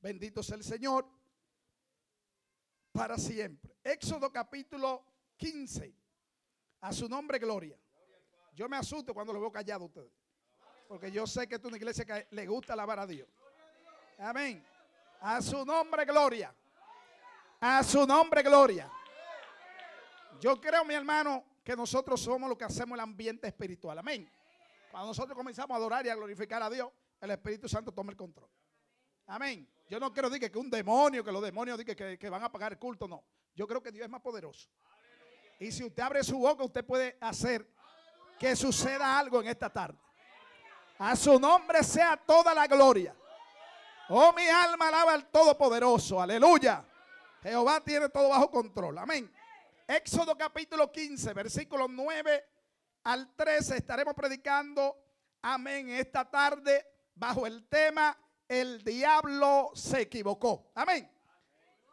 Bendito sea el Señor para siempre. Éxodo capítulo 15. A su nombre, gloria. Yo me asusto cuando lo veo callado a ustedes. Porque yo sé que es una iglesia que le gusta alabar a Dios. Amén. A su nombre, gloria. A su nombre, gloria. Yo creo, mi hermano, que nosotros somos lo que hacemos el ambiente espiritual. Amén. Cuando nosotros comenzamos a adorar y a glorificar a Dios, el Espíritu Santo toma el control. Amén. Yo no quiero decir que un demonio, que los demonios digan que, van a pagar el culto, no. Yo creo que Dios es más poderoso. Y si usted abre su boca, usted puede hacer que suceda algo en esta tarde. A su nombre sea toda la gloria. Oh, mi alma alaba al Todopoderoso. Aleluya. Jehová tiene todo bajo control. Amén. Éxodo capítulo 15, versículos 9 al 13. Estaremos predicando. Amén. Esta tarde bajo el tema El diablo se equivocó. Amén.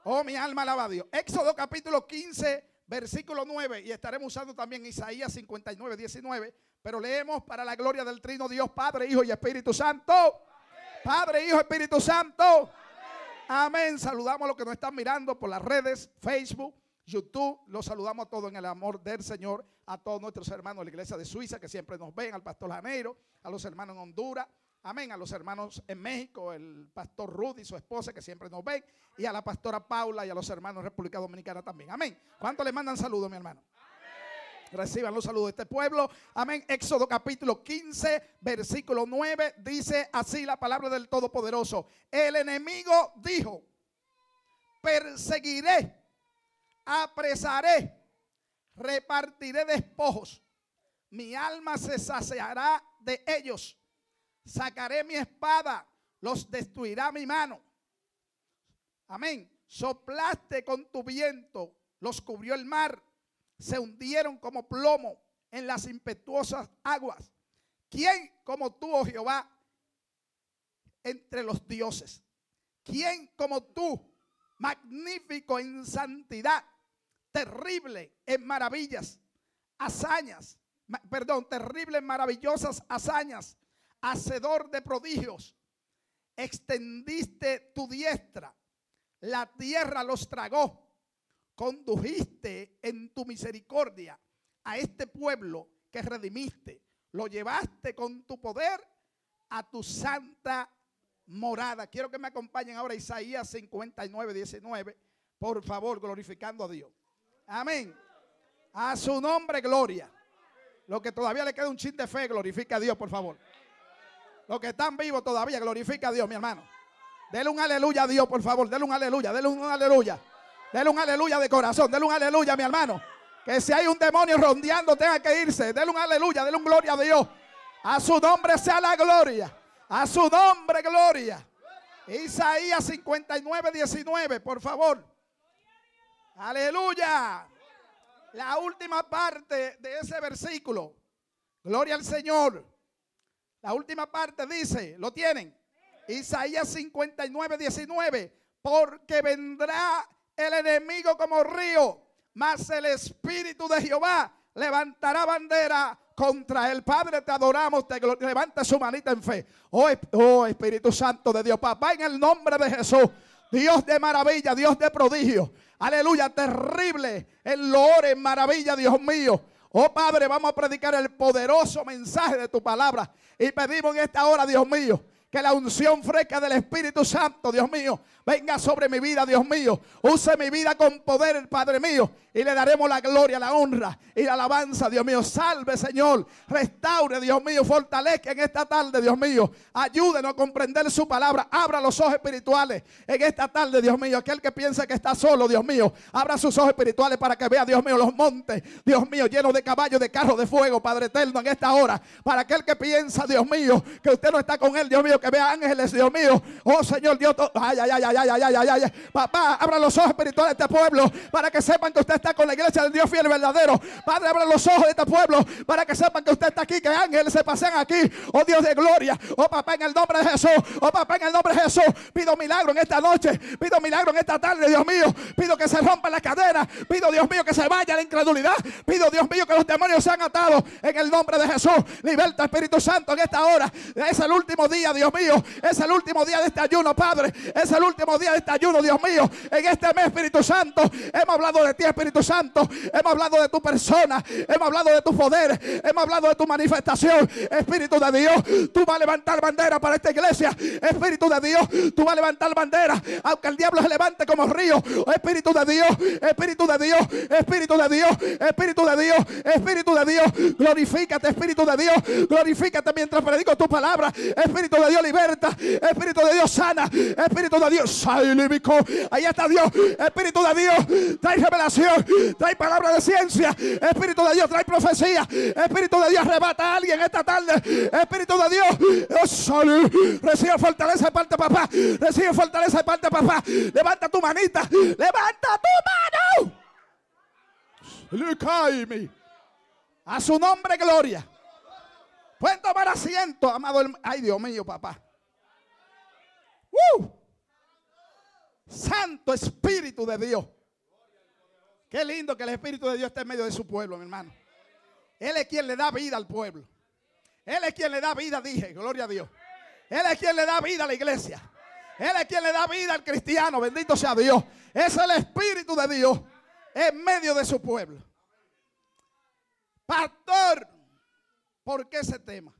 Oh, mi alma alaba a Dios. Éxodo capítulo 15, versículo 9. Y estaremos usando también Isaías 59, 19. Pero leemos para la gloria del Trino Dios, Padre, Hijo y Espíritu Santo. Padre, Hijo, Espíritu Santo. Amén. Saludamos a los que nos están mirando por las redes, Facebook, YouTube. Los saludamos a todos en el amor del Señor. A todos nuestros hermanos de la iglesia de Suiza que siempre nos ven, al pastor Janeiro, a los hermanos en Honduras. Amén. A los hermanos en México, el pastor Rudy su esposa que siempre nos ven. Y a la pastora Paula y a los hermanos de República Dominicana también. Amén. ¿Cuántos le mandan saludos, mi hermano? Reciban los saludos de este pueblo. Amén. Éxodo capítulo 15, versículo 9. Dice así la palabra del Todopoderoso. El enemigo dijo, perseguiré, apresaré, repartiré despojos. Mi alma se saciará de ellos. Sacaré mi espada, los destruirá mi mano. Amén. Soplaste con tu viento, los cubrió el mar se hundieron como plomo en las impetuosas aguas. ¿Quién como tú, oh Jehová, entre los dioses? ¿Quién como tú, magnífico en santidad, terrible en maravillas, hazañas, perdón, terrible en maravillosas hazañas, hacedor de prodigios? Extendiste tu diestra, la tierra los tragó condujiste en tu misericordia a este pueblo que redimiste. Lo llevaste con tu poder a tu santa morada. Quiero que me acompañen ahora Isaías 59, 19. Por favor, glorificando a Dios. Amén. A su nombre, gloria. Lo que todavía le queda un chin de fe, glorifica a Dios, por favor. Los que están vivos todavía, glorifica a Dios, mi hermano. Dele un aleluya a Dios, por favor. Dele un aleluya, dele un aleluya. Dele un aleluya de corazón. Dele un aleluya, mi hermano. Que si hay un demonio rondeando, tenga que irse. Dele un aleluya, dele un gloria a Dios. A su nombre sea la gloria. A su nombre, gloria. Isaías 59, 19, por favor. Aleluya. La última parte de ese versículo. Gloria al Señor. La última parte dice, ¿lo tienen? Isaías 59, 19. Porque vendrá el enemigo como río, mas el Espíritu de Jehová levantará bandera contra el Padre, te adoramos, te levanta su manita en fe. Oh, oh, Espíritu Santo de Dios, papá, en el nombre de Jesús, Dios de maravilla, Dios de prodigio, aleluya, terrible, el loor en maravilla, Dios mío. Oh Padre, vamos a predicar el poderoso mensaje de tu palabra. Y pedimos en esta hora, Dios mío, que la unción fresca del Espíritu Santo, Dios mío, venga sobre mi vida, Dios mío. Use mi vida con poder, Padre mío. Y le daremos la gloria, la honra y la alabanza, Dios mío. Salve, Señor. Restaure, Dios mío. Fortalezca en esta tarde, Dios mío. Ayúdenos a comprender su palabra. Abra los ojos espirituales en esta tarde, Dios mío. Aquel que piensa que está solo, Dios mío. Abra sus ojos espirituales para que vea, Dios mío, los montes, Dios mío, llenos de caballos, de carros de fuego, Padre eterno, en esta hora. Para aquel que piensa, Dios mío, que usted no está con él, Dios mío, que vea ángeles, Dios mío. Oh, Señor Dios. Ay, ay, ay, ay ay, ay, ay, ay, Papá, abra los ojos espirituales de este pueblo para que sepan que usted está con la iglesia del Dios fiel y verdadero. Padre, abra los ojos de este pueblo para que sepan que usted está aquí, que ángeles se pasean aquí. Oh Dios de gloria. Oh papá, en el nombre de Jesús. Oh papá, en el nombre de Jesús. Pido milagro en esta noche. Pido milagro en esta tarde, Dios mío. Pido que se rompa la cadena. Pido, Dios mío, que se vaya la incredulidad. Pido, Dios mío, que los demonios sean atados en el nombre de Jesús. Liberta, Espíritu Santo, en esta hora. Es el último día, Dios Dios mío. Es el último día de este ayuno, Padre. Es el último día de este ayuno, Dios mío. En este mes, Espíritu Santo, hemos hablado de ti, Espíritu Santo. Hemos hablado de tu persona. Hemos hablado de tu poder. Hemos hablado de tu manifestación. Espíritu de Dios, tú vas a levantar bandera para esta iglesia. Espíritu de Dios, tú vas a levantar bandera. Aunque el diablo se levante como río. Espíritu de Dios, Espíritu de Dios, Espíritu de Dios, Espíritu de Dios, Espíritu de Dios. Glorifícate, Espíritu de Dios. Glorifícate mientras predico tu palabra. Espíritu de Dios liberta. Espíritu de Dios sana. Espíritu de Dios. Ahí está Dios. Espíritu de Dios trae revelación. Trae palabra de ciencia. Espíritu de Dios trae profecía. Espíritu de Dios arrebata a alguien esta tarde. Espíritu de Dios. Oh. Recibe fortaleza de parte papá. Recibe fortaleza de parte papá. Levanta tu manita. Levanta tu mano. A su nombre, gloria. Pueden tomar asiento, amado. Ay, Dios mío, papá. ¡Uh! Santo Espíritu de Dios. Qué lindo que el Espíritu de Dios esté en medio de su pueblo, mi hermano. Él es quien le da vida al pueblo. Él es quien le da vida, dije, gloria a Dios. Él es quien le da vida a la iglesia. Él es quien le da vida al cristiano, bendito sea Dios. Es el Espíritu de Dios en medio de su pueblo. Pastor, ¿por qué ese tema?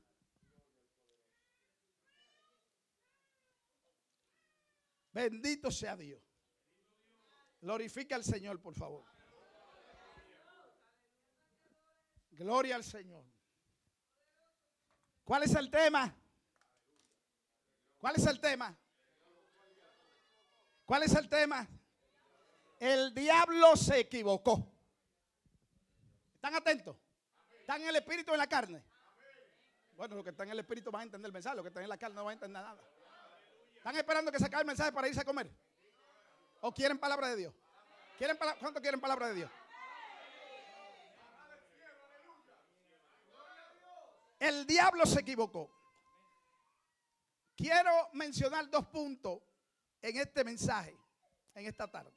Bendito sea Dios. Glorifica al Señor, por favor. Gloria al Señor. ¿Cuál es el tema? ¿Cuál es el tema? ¿Cuál es el tema? El diablo se equivocó. ¿Están atentos? ¿Están en el espíritu o en la carne? Bueno, los que están en el espíritu van a entender el mensaje, los que están en la carne no van a entender nada. ¿Están esperando que se acabe el mensaje para irse a comer? ¿O quieren palabra de Dios? ¿Quieren ¿Cuánto quieren palabra de Dios? El diablo se equivocó. Quiero mencionar dos puntos en este mensaje, en esta tarde.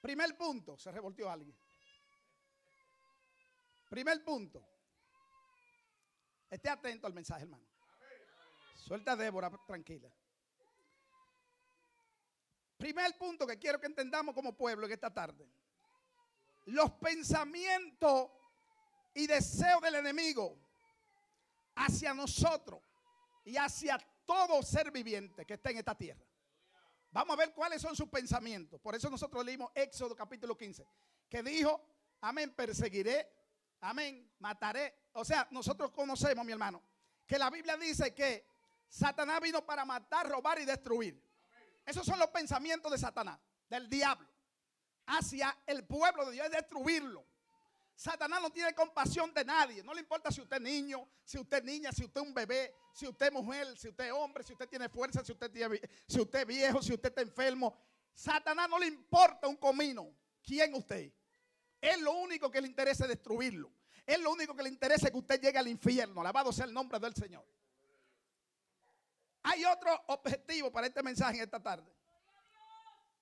Primer punto, se revolteó alguien. Primer punto. Esté atento al mensaje, hermano. Suelta a Débora, tranquila. Primer punto que quiero que entendamos como pueblo en esta tarde. Los pensamientos y deseos del enemigo hacia nosotros y hacia todo ser viviente que está en esta tierra. Vamos a ver cuáles son sus pensamientos. Por eso nosotros leímos Éxodo capítulo 15, que dijo, amén, perseguiré, amén, mataré. O sea, nosotros conocemos, mi hermano, que la Biblia dice que Satanás vino para matar, robar y destruir. Esos son los pensamientos de Satanás, del diablo, hacia el pueblo de Dios, es destruirlo. Satanás no tiene compasión de nadie. No le importa si usted es niño, si usted es niña, si usted es un bebé, si usted es mujer, si usted es hombre, si usted tiene fuerza, si usted, tiene, si usted es viejo, si usted está enfermo. Satanás no le importa un comino. ¿Quién usted? Es lo único que le interesa es destruirlo. Es lo único que le interesa que usted llegue al infierno. Alabado sea el nombre del Señor. Hay otro objetivo para este mensaje en esta tarde.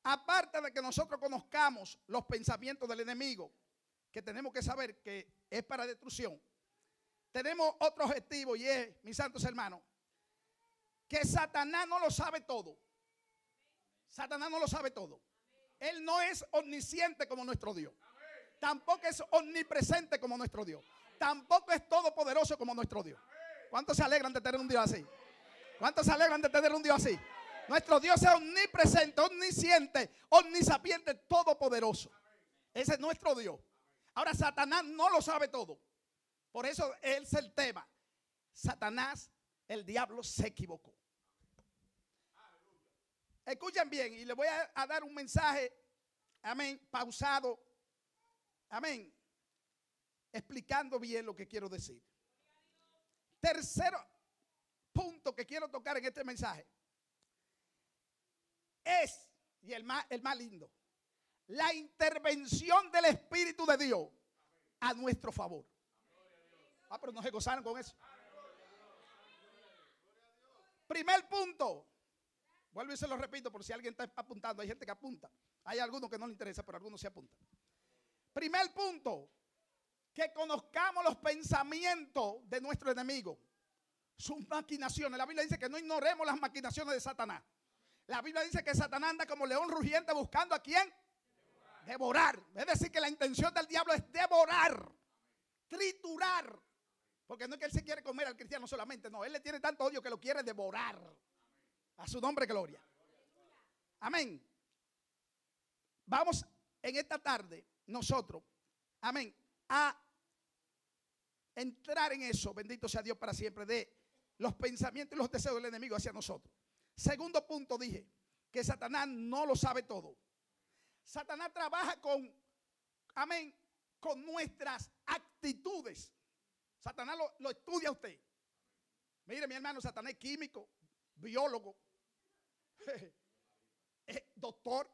Aparte de que nosotros conozcamos los pensamientos del enemigo, que tenemos que saber que es para destrucción, tenemos otro objetivo y es, mis santos hermanos, que Satanás no lo sabe todo. Satanás no lo sabe todo. Él no es omnisciente como nuestro Dios. Tampoco es omnipresente como nuestro Dios. Tampoco es todopoderoso como nuestro Dios. ¿Cuántos se alegran de tener un Dios así? ¿Cuántos se alegran de tener un Dios así? Nuestro Dios es omnipresente, omnisciente, omnisapiente, todopoderoso. Ese es nuestro Dios. Ahora Satanás no lo sabe todo. Por eso es el tema. Satanás, el diablo, se equivocó. Escuchen bien y le voy a, dar un mensaje, amén, pausado, amén, explicando bien lo que quiero decir. Tercero punto que quiero tocar en este mensaje es, y el más, el más lindo, la intervención del Espíritu de Dios a nuestro favor. Ah, pero no se gozaron con eso. Primer punto. Vuelvo y se lo repito por si alguien está apuntando. Hay gente que apunta. Hay algunos que no le interesa, pero algunos se apuntan. Primer punto. Que conozcamos los pensamientos de nuestro enemigo. Sus maquinaciones. La Biblia dice que no ignoremos las maquinaciones de Satanás. La Biblia dice que Satanás anda como león rugiente buscando a quién. Devorar. Es decir, que la intención del diablo es devorar, triturar. Porque no es que él se quiere comer al cristiano solamente, no, él le tiene tanto odio que lo quiere devorar. A su nombre, gloria. Amén. Vamos en esta tarde, nosotros, amén, a entrar en eso, bendito sea Dios para siempre, los pensamientos y los deseos del enemigo hacia nosotros. Segundo punto dije, que Satanás no lo sabe todo. Satanás trabaja con, amén, con nuestras actitudes. Satanás lo, estudia usted. Mire, mi hermano, Satanás es químico, biólogo, doctor,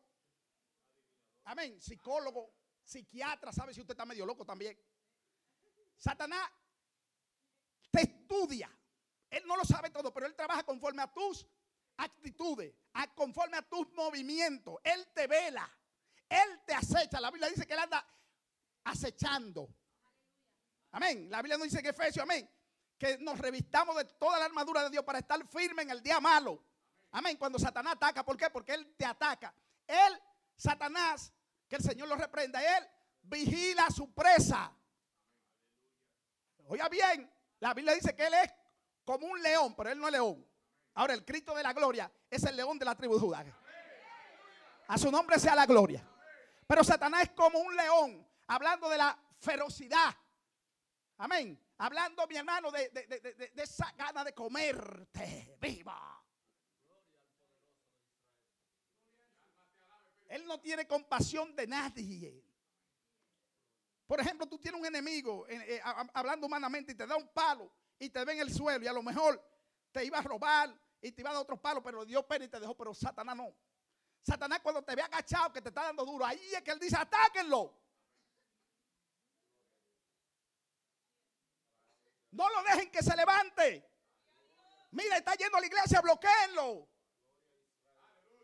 amén, psicólogo, psiquiatra, sabe si usted está medio loco también. Satanás te estudia. Él no lo sabe todo, pero él trabaja conforme a tus actitudes, conforme a tus movimientos. Él te vela, él te acecha. La Biblia dice que él anda acechando. Amén. La Biblia nos dice que Efesios, amén, que nos revistamos de toda la armadura de Dios para estar firme en el día malo. Amén. Cuando Satanás ataca, ¿por qué? Porque él te ataca. Él, Satanás, que el Señor lo reprenda, él vigila su presa. Oiga bien, la Biblia dice que él es como un león, pero él no es león. Ahora, el Cristo de la gloria es el león de la tribu de Judá. A su nombre sea la gloria. Pero Satanás es como un león, hablando de la ferocidad. Amén. Hablando, mi hermano, de, de esa gana de comerte viva. Él no tiene compasión de nadie. Por ejemplo, tú tienes un enemigo, eh, eh, hablando humanamente, y te da un palo y te ve en el suelo y a lo mejor te iba a robar y te iba a dar otro palo, pero dio pena y te dejó, pero Satanás no. Satanás cuando te ve agachado, que te está dando duro, ahí es que él dice, atáquenlo. No lo dejen que se levante. Mira, está yendo a la iglesia, bloqueenlo.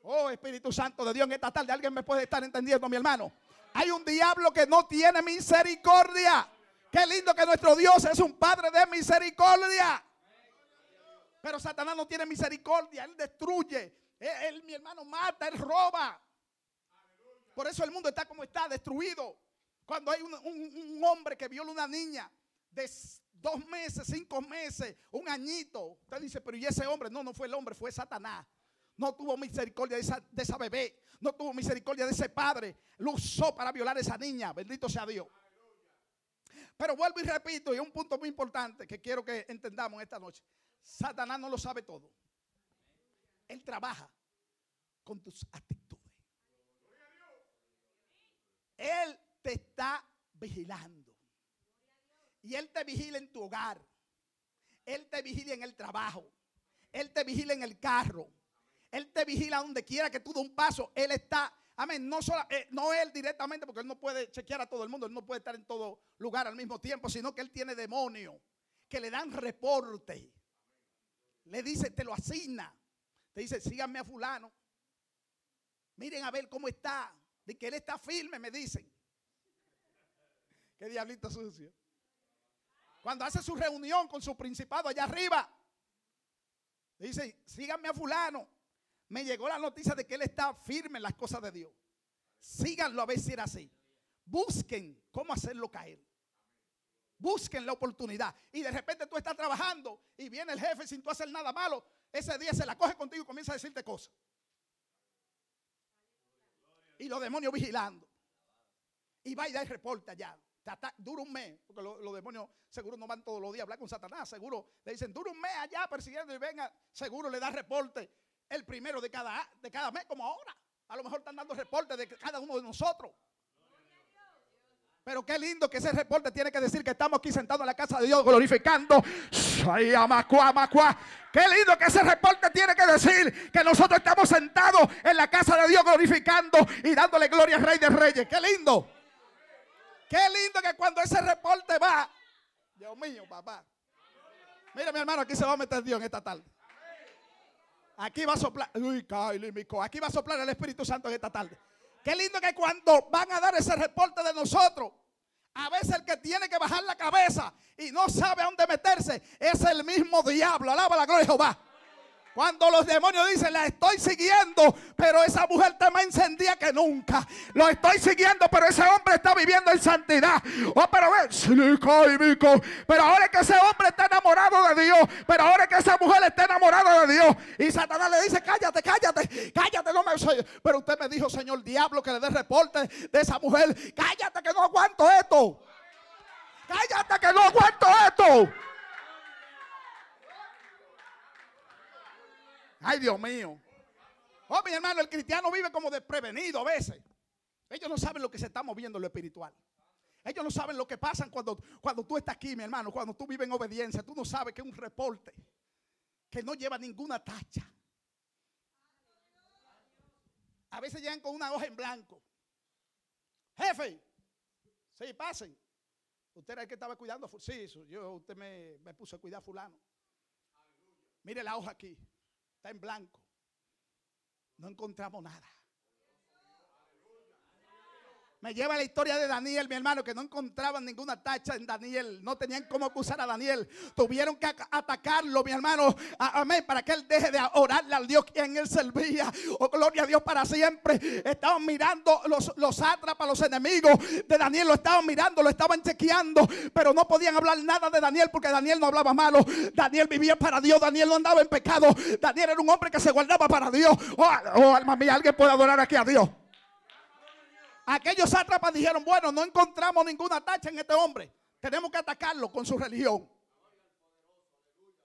Oh, Espíritu Santo de Dios, en esta tarde alguien me puede estar entendiendo, mi hermano. Hay un diablo que no tiene misericordia. Qué lindo que nuestro Dios es un Padre de misericordia. Pero Satanás no tiene misericordia. Él destruye. Él, mi hermano, mata. Él roba. Por eso el mundo está como está, destruido. Cuando hay un, hombre que viola una niña de dos meses, cinco meses, un añito. Usted dice, pero ¿y ese hombre? No, no fue el hombre, fue Satanás. No tuvo misericordia de esa, de esa bebé. No tuvo misericordia de ese padre. Lo usó para violar a esa niña. Bendito sea Dios. Pero vuelvo y repito, y un punto muy importante que quiero que entendamos esta noche. Satanás no lo sabe todo. Él trabaja con tus actitudes. Él te está vigilando. Y Él te vigila en tu hogar. Él te vigila en el trabajo. Él te vigila en el carro. Él te vigila donde quiera que tú des un paso. Él está, amén, no, solo, eh, no él directamente, porque él no puede chequear a todo el mundo, él no puede estar en todo lugar al mismo tiempo, sino que él tiene demonios que le dan reporte. Le dice, te lo asigna. Te dice, síganme a fulano. Miren a ver cómo está. De que él está firme, me dicen. Qué diablito sucio. Cuando hace su reunión con su principado allá arriba, dice, síganme a fulano me llegó la noticia de que él está firme en las cosas de Dios. Síganlo a ver si era así. Busquen cómo hacerlo caer. Busquen la oportunidad. Y de repente tú estás trabajando y viene el jefe sin tú hacer nada malo. Ese día se la coge contigo y comienza a decirte cosas. Y los demonios vigilando. Y va y da el reporte allá. Dura un mes, porque los, demonios seguro no van todos los días a hablar con Satanás. Seguro le dicen, dura un mes allá persiguiendo y venga, seguro le da reporte el primero de cada, de cada mes, como ahora. A lo mejor están dando reportes de cada uno de nosotros. Pero qué lindo que ese reporte tiene que decir que estamos aquí sentados en la casa de Dios glorificando. Qué lindo que ese reporte tiene que decir que nosotros estamos sentados en la casa de Dios glorificando y dándole gloria al Rey de Reyes. Qué lindo. Qué lindo que cuando ese reporte va. Dios mío, papá. Mira, mi hermano, aquí se va a meter Dios en esta tarde. Aquí va a soplar. Uy, Aquí va a soplar el Espíritu Santo en esta tarde. Qué lindo que cuando van a dar ese reporte de nosotros, A veces el que tiene que bajar la cabeza y no sabe a dónde meterse es el mismo diablo. Alaba la gloria de Jehová. Cuando los demonios dicen, la estoy siguiendo, pero esa mujer está más encendida que nunca. Lo estoy siguiendo, pero ese hombre está viviendo en santidad. Oh, pero ve, pero ahora es que ese hombre está enamorado de Dios, pero ahora es que esa mujer está enamorada de Dios. Y Satanás le dice, cállate, cállate, cállate, no me soy. Pero usted me dijo, Señor diablo, que le dé reporte de esa mujer. Cállate que no aguanto esto. Cállate que no aguanto esto. Ay, Dios mío. Oh, mi hermano, el cristiano vive como desprevenido a veces. Ellos no saben lo que se está moviendo en lo espiritual. Ellos no saben lo que pasa cuando, cuando tú estás aquí, mi hermano, cuando tú vives en obediencia. Tú no sabes que es un reporte que no lleva ninguna tacha. A veces llegan con una hoja en blanco. Jefe, sí, pasen. Usted era el que estaba cuidando. Sí, yo, usted me, me puso a cuidar a fulano. Mire la hoja aquí en blanco. No encontramos nada. Me lleva la historia de Daniel, mi hermano, que no encontraban ninguna tacha en Daniel. No tenían cómo acusar a Daniel. Tuvieron que atacarlo, mi hermano. Amén. Para que él deje de orarle al Dios quien él servía. Oh, gloria a Dios para siempre. Estaban mirando los, los sátrapas, los enemigos de Daniel. Lo estaban mirando, lo estaban chequeando. Pero no podían hablar nada de Daniel porque Daniel no hablaba malo. Daniel vivía para Dios. Daniel no andaba en pecado. Daniel era un hombre que se guardaba para Dios. Oh, oh alma mía, alguien puede adorar aquí a Dios. Aquellos sátrapas dijeron, bueno, no encontramos ninguna tacha en este hombre. Tenemos que atacarlo con su religión.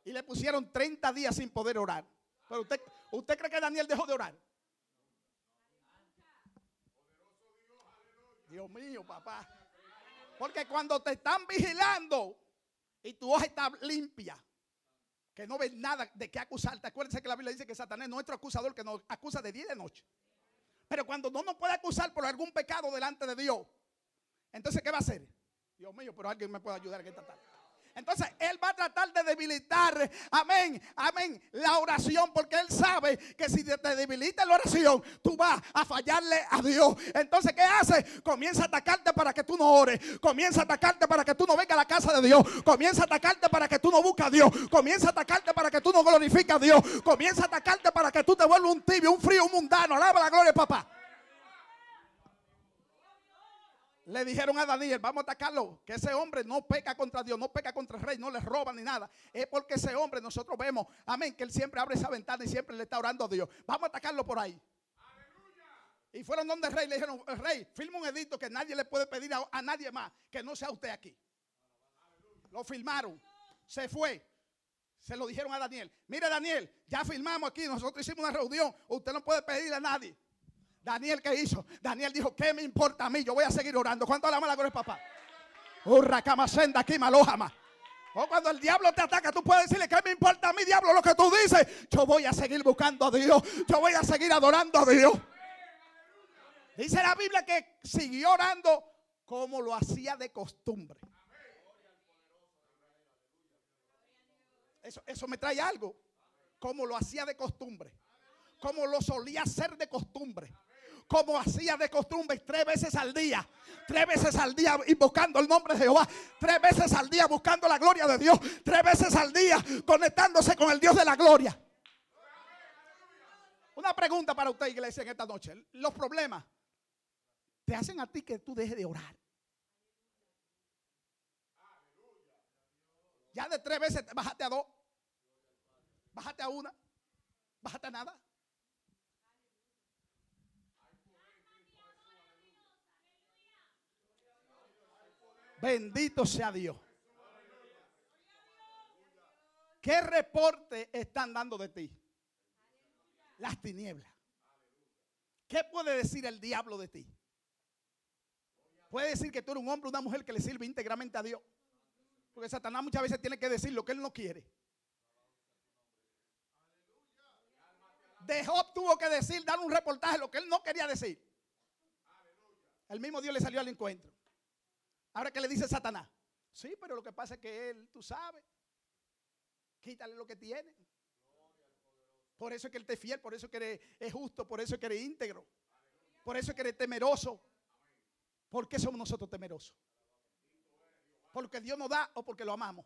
Y le pusieron 30 días sin poder orar. Pero usted, ¿usted cree que Daniel dejó de orar? Dios mío, papá. Porque cuando te están vigilando y tu hoja está limpia, que no ves nada de qué acusarte. Acuérdense que la Biblia dice que Satanás es nuestro acusador que nos acusa de día y de noche. Pero cuando no nos puede acusar por algún pecado delante de Dios, entonces ¿qué va a hacer? Dios mío, pero alguien me puede ayudar en esta tarde. Entonces Él va a tratar de debilitar, amén, amén, la oración, porque Él sabe que si te debilita la oración, tú vas a fallarle a Dios. Entonces, ¿qué hace? Comienza a atacarte para que tú no ores, comienza a atacarte para que tú no vengas a la casa de Dios, comienza a atacarte para que tú no busques a Dios, comienza a atacarte para que tú no glorifiques a Dios, comienza a atacarte para que tú te vuelvas un tibio, un frío, un mundano. Alaba la gloria, papá. Le dijeron a Daniel, vamos a atacarlo, que ese hombre no peca contra Dios, no peca contra el rey, no le roba ni nada. Es porque ese hombre nosotros vemos, amén, que él siempre abre esa ventana y siempre le está orando a Dios. Vamos a atacarlo por ahí. Y fueron donde el rey le dijeron, el rey, firma un edicto que nadie le puede pedir a, nadie más que no sea usted aquí. Lo firmaron, se fue. Se lo dijeron a Daniel. Mire Daniel, ya firmamos aquí, nosotros hicimos una reunión, usted no puede pedir a nadie. Daniel, ¿qué hizo? Daniel dijo, ¿qué me importa a mí? Yo voy a seguir orando. ¿Cuánto la mala gloria, papá? Urra, senda aquí. O cuando el diablo te ataca, tú puedes decirle, ¿qué me importa a mí, diablo, lo que tú dices? Yo voy a seguir buscando a Dios. Yo voy a seguir adorando a Dios. Dice la Biblia que siguió orando como lo hacía de costumbre. Eso, eso me trae algo. Como lo hacía de costumbre. Como lo solía hacer de costumbre como hacía de costumbre tres veces al día. Tres veces al día invocando el nombre de Jehová. Tres veces al día buscando la gloria de Dios. Tres veces al día conectándose con el Dios de la gloria. Una pregunta para usted, iglesia, en esta noche. Los problemas te hacen a ti que tú dejes de orar. Ya de tres veces bájate a dos. Bájate a una. Bájate a nada. Bendito sea Dios. ¿Qué reporte están dando de ti? Las tinieblas. ¿Qué puede decir el diablo de ti? Puede decir que tú eres un hombre una mujer que le sirve íntegramente a Dios. Porque Satanás muchas veces tiene que decir lo que él no quiere. De Job tuvo que decir, dar un reportaje lo que él no quería decir. El mismo Dios le salió al encuentro. Ahora que le dice Satanás, sí, pero lo que pasa es que él, tú sabes, quítale lo que tiene. Por eso es que él te fiel, por eso es que es justo, por eso es que eres íntegro, por eso es que eres temeroso. ¿Por qué somos nosotros temerosos? Porque Dios nos da o porque lo amamos.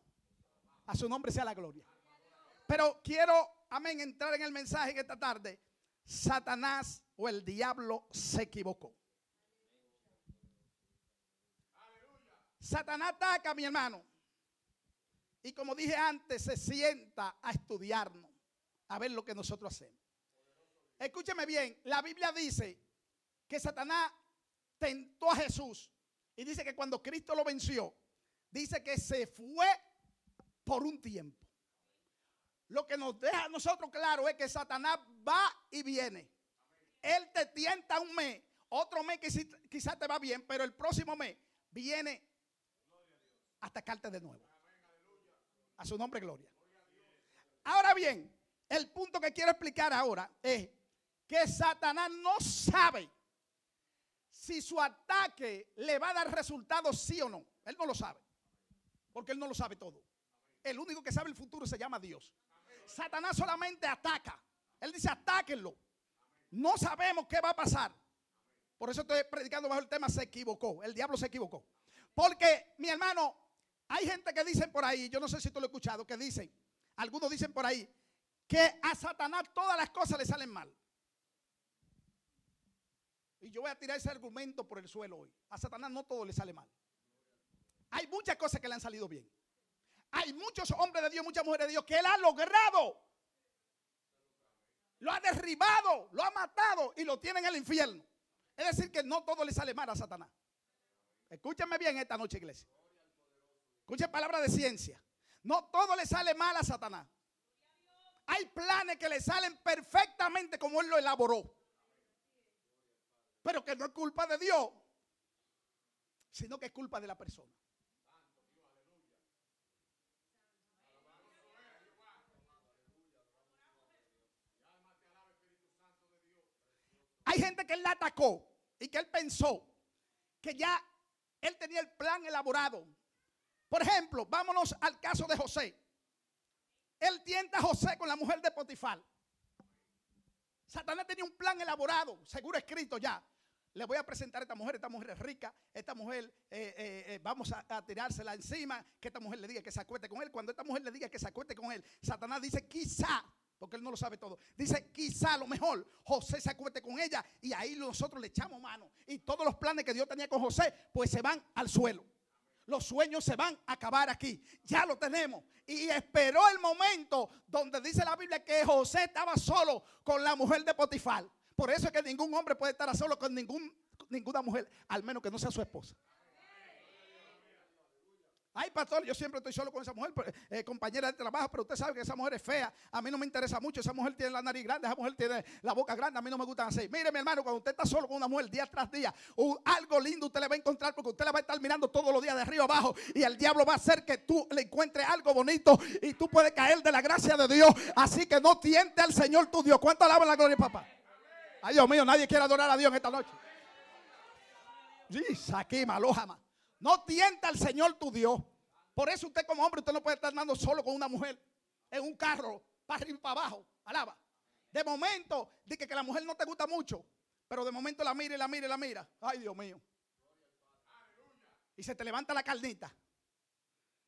A su nombre sea la gloria. Pero quiero, amén, entrar en el mensaje que esta tarde. Satanás o el diablo se equivocó. Satanás ataca, mi hermano. Y como dije antes, se sienta a estudiarnos, a ver lo que nosotros hacemos. Escúcheme bien, la Biblia dice que Satanás tentó a Jesús y dice que cuando Cristo lo venció, dice que se fue por un tiempo. Lo que nos deja a nosotros claro es que Satanás va y viene. Él te tienta un mes, otro mes que quizás te va bien, pero el próximo mes viene atacarte de nuevo. A su nombre, gloria. Ahora bien, el punto que quiero explicar ahora es que Satanás no sabe si su ataque le va a dar resultados sí o no. Él no lo sabe. Porque él no lo sabe todo. El único que sabe el futuro se llama Dios. Satanás solamente ataca. Él dice, atáquenlo. No sabemos qué va a pasar. Por eso estoy predicando bajo el tema, se equivocó. El diablo se equivocó. Porque, mi hermano, hay gente que dicen por ahí, yo no sé si tú lo has escuchado, que dicen, algunos dicen por ahí, que a Satanás todas las cosas le salen mal. Y yo voy a tirar ese argumento por el suelo hoy. A Satanás no todo le sale mal. Hay muchas cosas que le han salido bien. Hay muchos hombres de Dios, muchas mujeres de Dios que él ha logrado. Lo ha derribado, lo ha matado y lo tiene en el infierno. Es decir, que no todo le sale mal a Satanás. Escúchenme bien esta noche, iglesia. Escuchen palabra de ciencia. No todo le sale mal a Satanás. Hay planes que le salen perfectamente como él lo elaboró. Pero que no es culpa de Dios, sino que es culpa de la persona. Hay gente que él la atacó y que él pensó que ya él tenía el plan elaborado. Por ejemplo, vámonos al caso de José. Él tienta a José con la mujer de Potifar. Satanás tenía un plan elaborado, seguro escrito ya. Le voy a presentar a esta mujer, esta mujer es rica, esta mujer eh, eh, eh, vamos a, a, tirársela encima, que esta mujer le diga que se acueste con él. Cuando esta mujer le diga que se acueste con él, Satanás dice quizá porque él no lo sabe todo. Dice, quizá a lo mejor José se acueste con ella y ahí nosotros le echamos mano. Y todos los planes que Dios tenía con José, pues se van al suelo. Los sueños se van a acabar aquí. Ya lo tenemos. Y esperó el momento donde dice la Biblia que José estaba solo con la mujer de Potifar. Por eso es que ningún hombre puede estar solo con ningún, ninguna mujer, al menos que no sea su esposa. Ay, pastor, yo siempre estoy solo con esa mujer, eh, compañera de trabajo, pero usted sabe que esa mujer es fea. A mí no me interesa mucho. Esa mujer tiene la nariz grande, esa mujer tiene la boca grande. A mí no me gustan así. Mire, mi hermano, cuando usted está solo con una mujer día tras día, algo lindo usted le va a encontrar porque usted la va a estar mirando todos los días de arriba abajo. Y el diablo va a hacer que tú le encuentres algo bonito y tú puedes caer de la gracia de Dios. Así que no tiente al Señor tu Dios. ¿Cuánto alaban la gloria, papá? Ay, Dios mío, nadie quiere adorar a Dios en esta noche. Sí, aquí, malojama. No tienta al Señor tu Dios. Por eso usted como hombre, usted no puede estar andando solo con una mujer en un carro, para arriba y para abajo. Alaba. De momento, dice que la mujer no te gusta mucho, pero de momento la mira y la mira y la mira. Ay, Dios mío. Y se te levanta la carnita.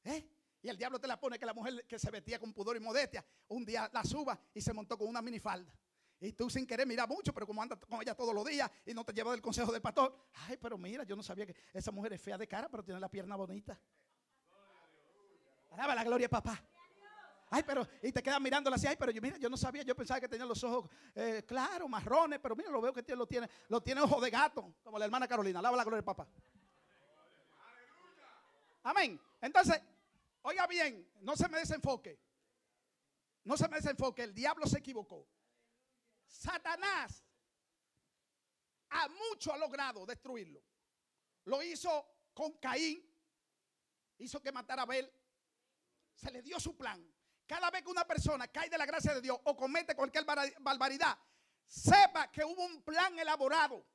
¿Eh? Y el diablo te la pone que la mujer que se vestía con pudor y modestia, un día la suba y se montó con una minifalda. Y tú sin querer mira mucho, pero como anda con ella todos los días y no te lleva del consejo del pastor. Ay, pero mira, yo no sabía que esa mujer es fea de cara, pero tiene la pierna bonita. Alaba la gloria, papá. Ay, pero, y te quedas mirándola así, ay, pero yo, mira, yo no sabía, yo pensaba que tenía los ojos eh, claros, marrones, pero mira, lo veo que tiene, lo tiene, lo tiene ojo de gato, como la hermana Carolina. Alaba la gloria, papá. Amén. Entonces, oiga bien, no se me desenfoque. No se me desenfoque, el diablo se equivocó. Satanás a mucho ha logrado destruirlo. Lo hizo con Caín, hizo que matara a Abel, se le dio su plan. Cada vez que una persona cae de la gracia de Dios o comete cualquier barbaridad, sepa que hubo un plan elaborado.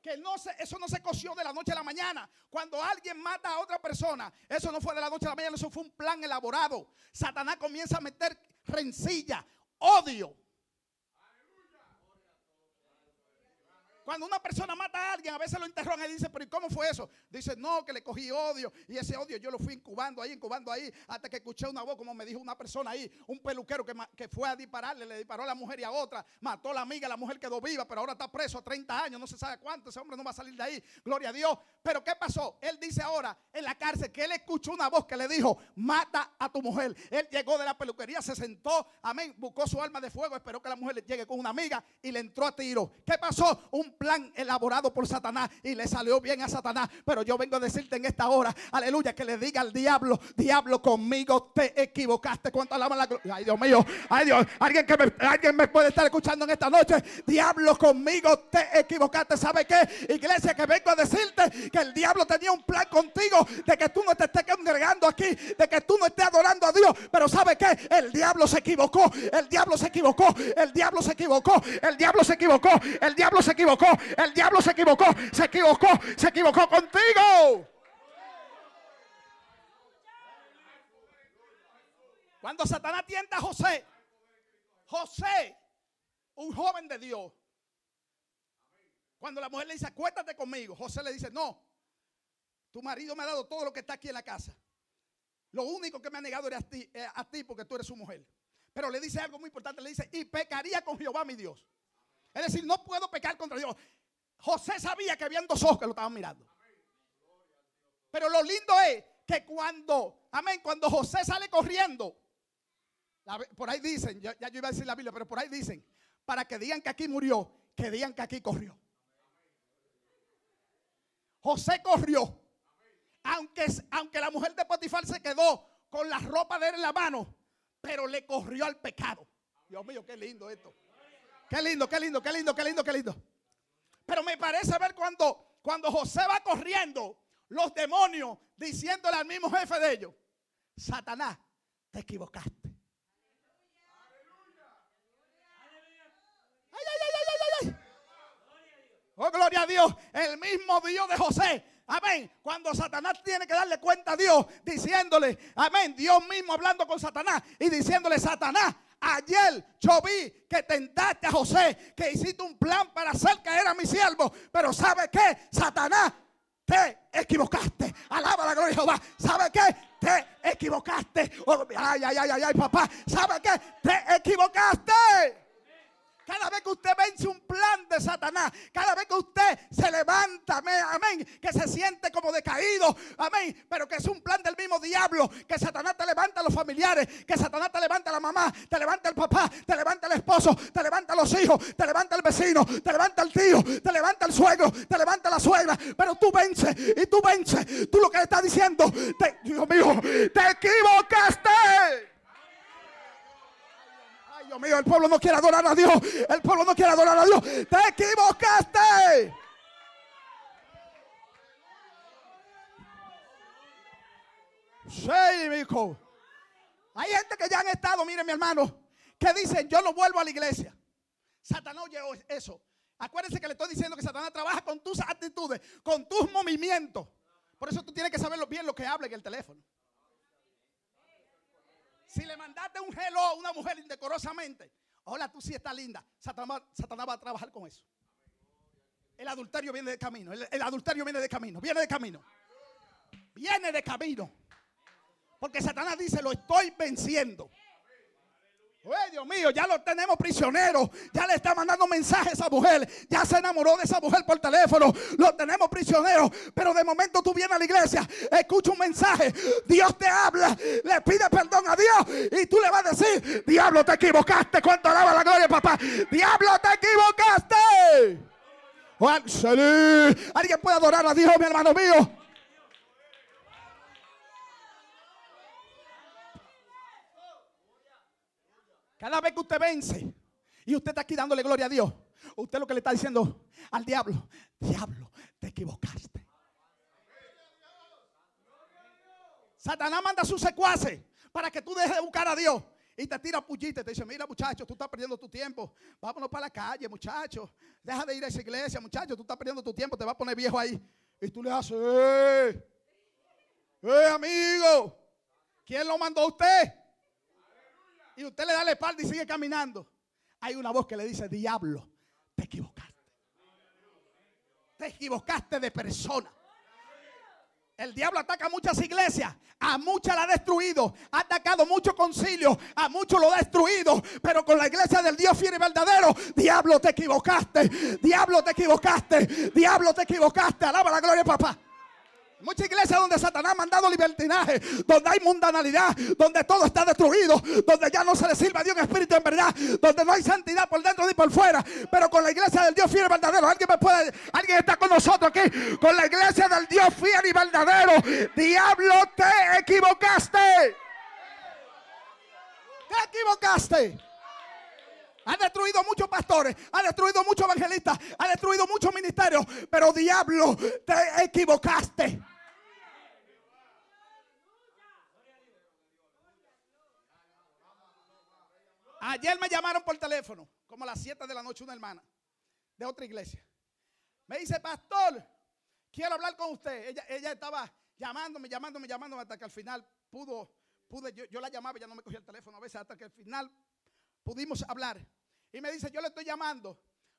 Que no se, eso no se coció de la noche a la mañana. Cuando alguien mata a otra persona, eso no fue de la noche a la mañana, eso fue un plan elaborado. Satanás comienza a meter rencilla, odio. Cuando una persona mata a alguien, a veces lo interrogan y dice, pero ¿y cómo fue eso? Dice, no, que le cogí odio. Y ese odio yo lo fui incubando ahí, incubando ahí, hasta que escuché una voz, como me dijo una persona ahí, un peluquero que, que fue a dispararle, le disparó a la mujer y a otra, mató a la amiga, la mujer quedó viva, pero ahora está preso a 30 años, no se sabe cuánto, ese hombre no va a salir de ahí, gloria a Dios. Pero ¿qué pasó? Él dice ahora en la cárcel que él escuchó una voz que le dijo, mata a tu mujer. Él llegó de la peluquería, se sentó, amén, buscó su arma de fuego, esperó que la mujer le llegue con una amiga y le entró a tiro. ¿Qué pasó? Un plan elaborado por Satanás y le salió bien a Satanás. Pero yo vengo a decirte en esta hora, aleluya, que le diga al diablo, diablo conmigo te equivocaste. ¿Cuánto alaban la gloria? Ay, Dios mío, ay Dios, alguien que me, alguien me puede estar escuchando en esta noche. Diablo conmigo te equivocaste. ¿Sabe qué? Iglesia, que vengo a decirte que el diablo tenía un plan contigo de que tú no te estés congregando aquí, de que tú no estés adorando a Dios. Pero ¿sabe qué? El diablo se equivocó, el diablo se equivocó, el diablo se equivocó, el diablo se equivocó, el diablo se equivocó, el diablo se equivocó, se equivocó, se equivocó contigo. Cuando Satanás tienta a José, José, un joven de Dios, cuando la mujer le dice, acuéstate conmigo, José le dice, no, tu marido me ha dado todo lo que está aquí en la casa. Lo único que me ha negado era a ti, eh, a ti porque tú eres su mujer. Pero le dice algo muy importante, le dice, y pecaría con Jehová mi Dios. Es decir, no puedo pecar contra Dios. José sabía que habían dos ojos que lo estaban mirando. Pero lo lindo es que cuando, amén, cuando José sale corriendo, por ahí dicen, ya, yo iba a decir la Biblia, pero por ahí dicen, para que digan que aquí murió, que digan que aquí corrió. José corrió. Aunque, aunque la mujer de Potifar se quedó con la ropa de él en la mano, pero le corrió al pecado. Dios mío, qué lindo esto. Qué lindo, qué lindo, qué lindo, qué lindo, qué lindo. Pero me parece ver cuando, cuando José va corriendo, los demonios diciéndole al mismo jefe de ellos, Satanás, te equivocaste. Ay, ay, ay, Oh, gloria a Dios. El mismo Dios de José. Amén. Cuando Satanás tiene que darle cuenta a Dios, diciéndole, amén. Dios mismo hablando con Satanás y diciéndole, Satanás, Ayer yo vi que tentaste a José, que hiciste un plan para hacer caer a mi siervo. Pero ¿sabe qué? Satanás, te equivocaste. Alaba la gloria de Jehová. ¿Sabe qué? Te equivocaste. Oh, ay, ay, ay, ay, ay, papá. ¿Sabe qué? Te equivocaste. Cada vez que usted vence un plan de Satanás, cada vez que usted se levanta, amén, que se siente como decaído, amén, pero que es un plan del mismo diablo, que Satanás te levanta a los familiares, que Satanás te levanta a la mamá, te levanta el papá, te levanta el esposo, te levanta a los hijos, te levanta el vecino, te levanta el tío, te levanta el suegro, te levanta la suegra, pero tú vence y tú vence, tú lo que le estás diciendo, Dios mío, te equivocaste. Dios mío, el pueblo no quiere adorar a Dios. El pueblo no quiere adorar a Dios. Te equivocaste. Sí, hijo. Hay gente que ya han estado, miren mi hermano, que dicen, yo no vuelvo a la iglesia. Satanás oye eso. Acuérdense que le estoy diciendo que Satanás trabaja con tus actitudes, con tus movimientos. Por eso tú tienes que saber bien lo que habla en el teléfono. Si le mandaste un hello a una mujer indecorosamente, hola, tú sí estás linda. Satanás, va a trabajar con eso. El adulterio viene de camino. El, adulterio viene de camino. Viene de camino. Viene de camino. Porque Satanás dice, lo estoy venciendo. Dios mío, ya lo tenemos prisionero. Ya le está mandando mensajes a esa mujer. Ya se enamoró de esa mujer por teléfono. Lo tenemos prisionero. Pero de momento tú vienes a la iglesia, escucha un mensaje. Dios te habla, le pide perdón a Dios. Y tú le vas a decir: Diablo, te equivocaste. ¿Cuánto alaba la gloria, papá? Diablo, te equivocaste. Alguien puede adorar a Dios, mi hermano mío. Cada vez que usted vence y usted está aquí dándole gloria a Dios, usted lo que le está diciendo al diablo, diablo, te equivocaste. Satanás manda a sus secuaces para que tú dejes de buscar a Dios. Y te tira pullita y te dice, mira muchacho, tú estás perdiendo tu tiempo. Vámonos para la calle, muchacho. Deja de ir a esa iglesia, muchacho. Tú estás perdiendo tu tiempo, te va a poner viejo ahí. Y tú le haces, ¡eh! ¡Eh, amigo! ¿Quién lo mandó a usted? Y usted le da la espalda y sigue caminando, hay una voz que le dice, diablo, te equivocaste. Te equivocaste de persona. El diablo ataca muchas iglesias, a muchas la ha destruido, ha atacado muchos concilios, a muchos lo ha destruido, pero con la iglesia del Dios fiel y verdadero, diablo te equivocaste, diablo te equivocaste, diablo te equivocaste, alaba la gloria papá. Muchas iglesias donde Satanás ha mandado libertinaje, donde hay mundanalidad, donde todo está destruido, donde ya no se le sirve a Dios en espíritu en verdad, donde no hay santidad por dentro ni por fuera, pero con la iglesia del Dios fiel y verdadero, alguien me puede, alguien está con nosotros aquí, con la iglesia del Dios fiel y verdadero, diablo te equivocaste, te equivocaste. Ha destruido muchos pastores, ha destruido muchos evangelistas, ha destruido muchos ministerios, pero diablo, te equivocaste. Ayer me llamaron por teléfono, como a las 7 de la noche, una hermana de otra iglesia. Me dice, pastor, quiero hablar con usted. Ella, estaba llamándome, llamándome, llamándome hasta que al final pudo, pude, yo, la llamaba, ya no me cogía el teléfono a veces, hasta que al final pudimos hablar. Y me dice, yo le estoy llamando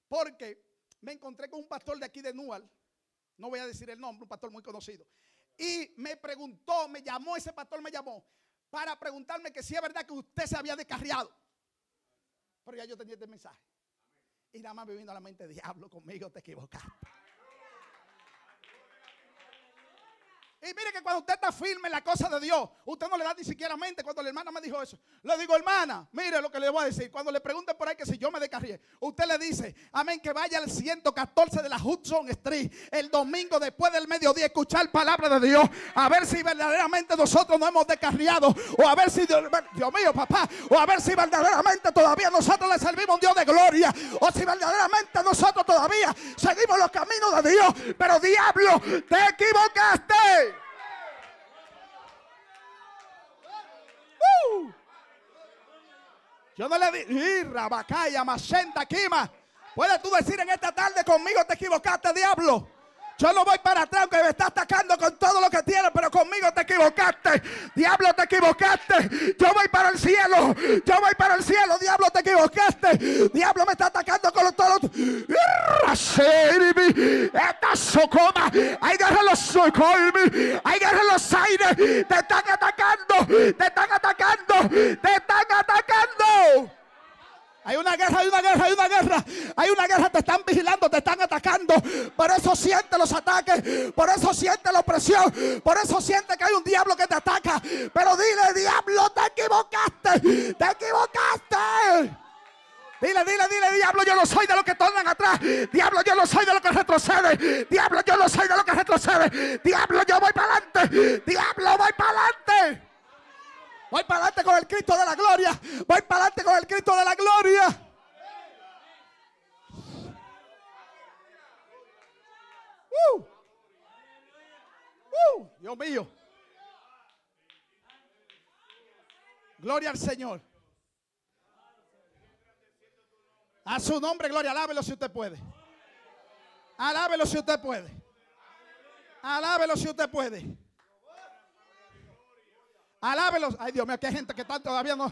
porque me encontré con un pastor de aquí de Nual, no voy a decir el nombre, un pastor muy conocido. Y me preguntó, me llamó, ese pastor me llamó para preguntarme que si es verdad que usted se había descarriado. Pero ya yo tenía este mensaje. Y nada más me a la mente, diablo, conmigo te equivocaste. Y mire que cuando usted está firme en la cosa de Dios, usted no le da ni siquiera mente. Cuando la hermana me dijo eso, le digo, hermana, mire lo que le voy a decir. Cuando le pregunten por ahí que si yo me descarrié, usted le dice, amén, que vaya al 114 de la Hudson Street el domingo después del mediodía, escuchar palabra de Dios, a ver si verdaderamente nosotros no hemos descarriado, o a ver si, Dios, Dios mío, papá, o a ver si verdaderamente todavía nosotros le servimos a un Dios de gloria, o si verdaderamente nosotros todavía seguimos los caminos de Dios. Pero diablo, te equivocaste. Yo no le di, Rabacaya, Macenta, Kima. Puedes tú decir en esta tarde conmigo te equivocaste, diablo. Yo no voy para atrás, aunque me está atacando con todo lo que tiene, pero conmigo te equivocaste. Diablo, te equivocaste. Yo voy para el cielo. Yo voy para el cielo. Diablo, te equivocaste. Diablo me está atacando con todo. Esta socoma. Hay guerra los socolmi. Hay guerra los aires. Te están atacando. Te están atacando. Te están atacando. Hay una guerra, hay una guerra, hay una guerra. Hay una guerra, te están vigilando, te están atacando. Por eso siente los ataques. Por eso siente la opresión. Por eso siente que hay un diablo que te ataca. Pero dile, diablo, te equivocaste. Te equivocaste. Dile, dile, dile, diablo, yo no soy de los que tornan atrás. Diablo, yo no soy de los que retrocede. Diablo, yo no soy de los que retrocede. Diablo, yo voy para adelante. Diablo, voy para adelante. Voy para adelante con el Cristo de la gloria. Voy para adelante con el Cristo de la gloria. Uh. Uh, Dios mío. Gloria al Señor. A su nombre, gloria. Alábelo si usted puede. Alábelo si usted puede. Alábelo si usted puede. Alábelos. Ay, Dios mío, aquí hay gente que está todavía no.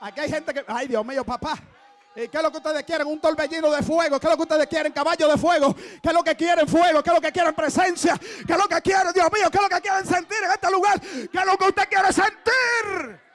Aquí hay gente que. Ay, Dios mío, papá. ¿Y qué es lo que ustedes quieren? Un torbellino de fuego. ¿Qué es lo que ustedes quieren? Caballo de fuego. ¿Qué es lo que quieren? Fuego. ¿Qué es lo que quieren? Presencia. ¿Qué es lo que quieren? Dios mío, ¿qué es lo que quieren sentir en este lugar? ¿Qué es lo que usted quiere sentir?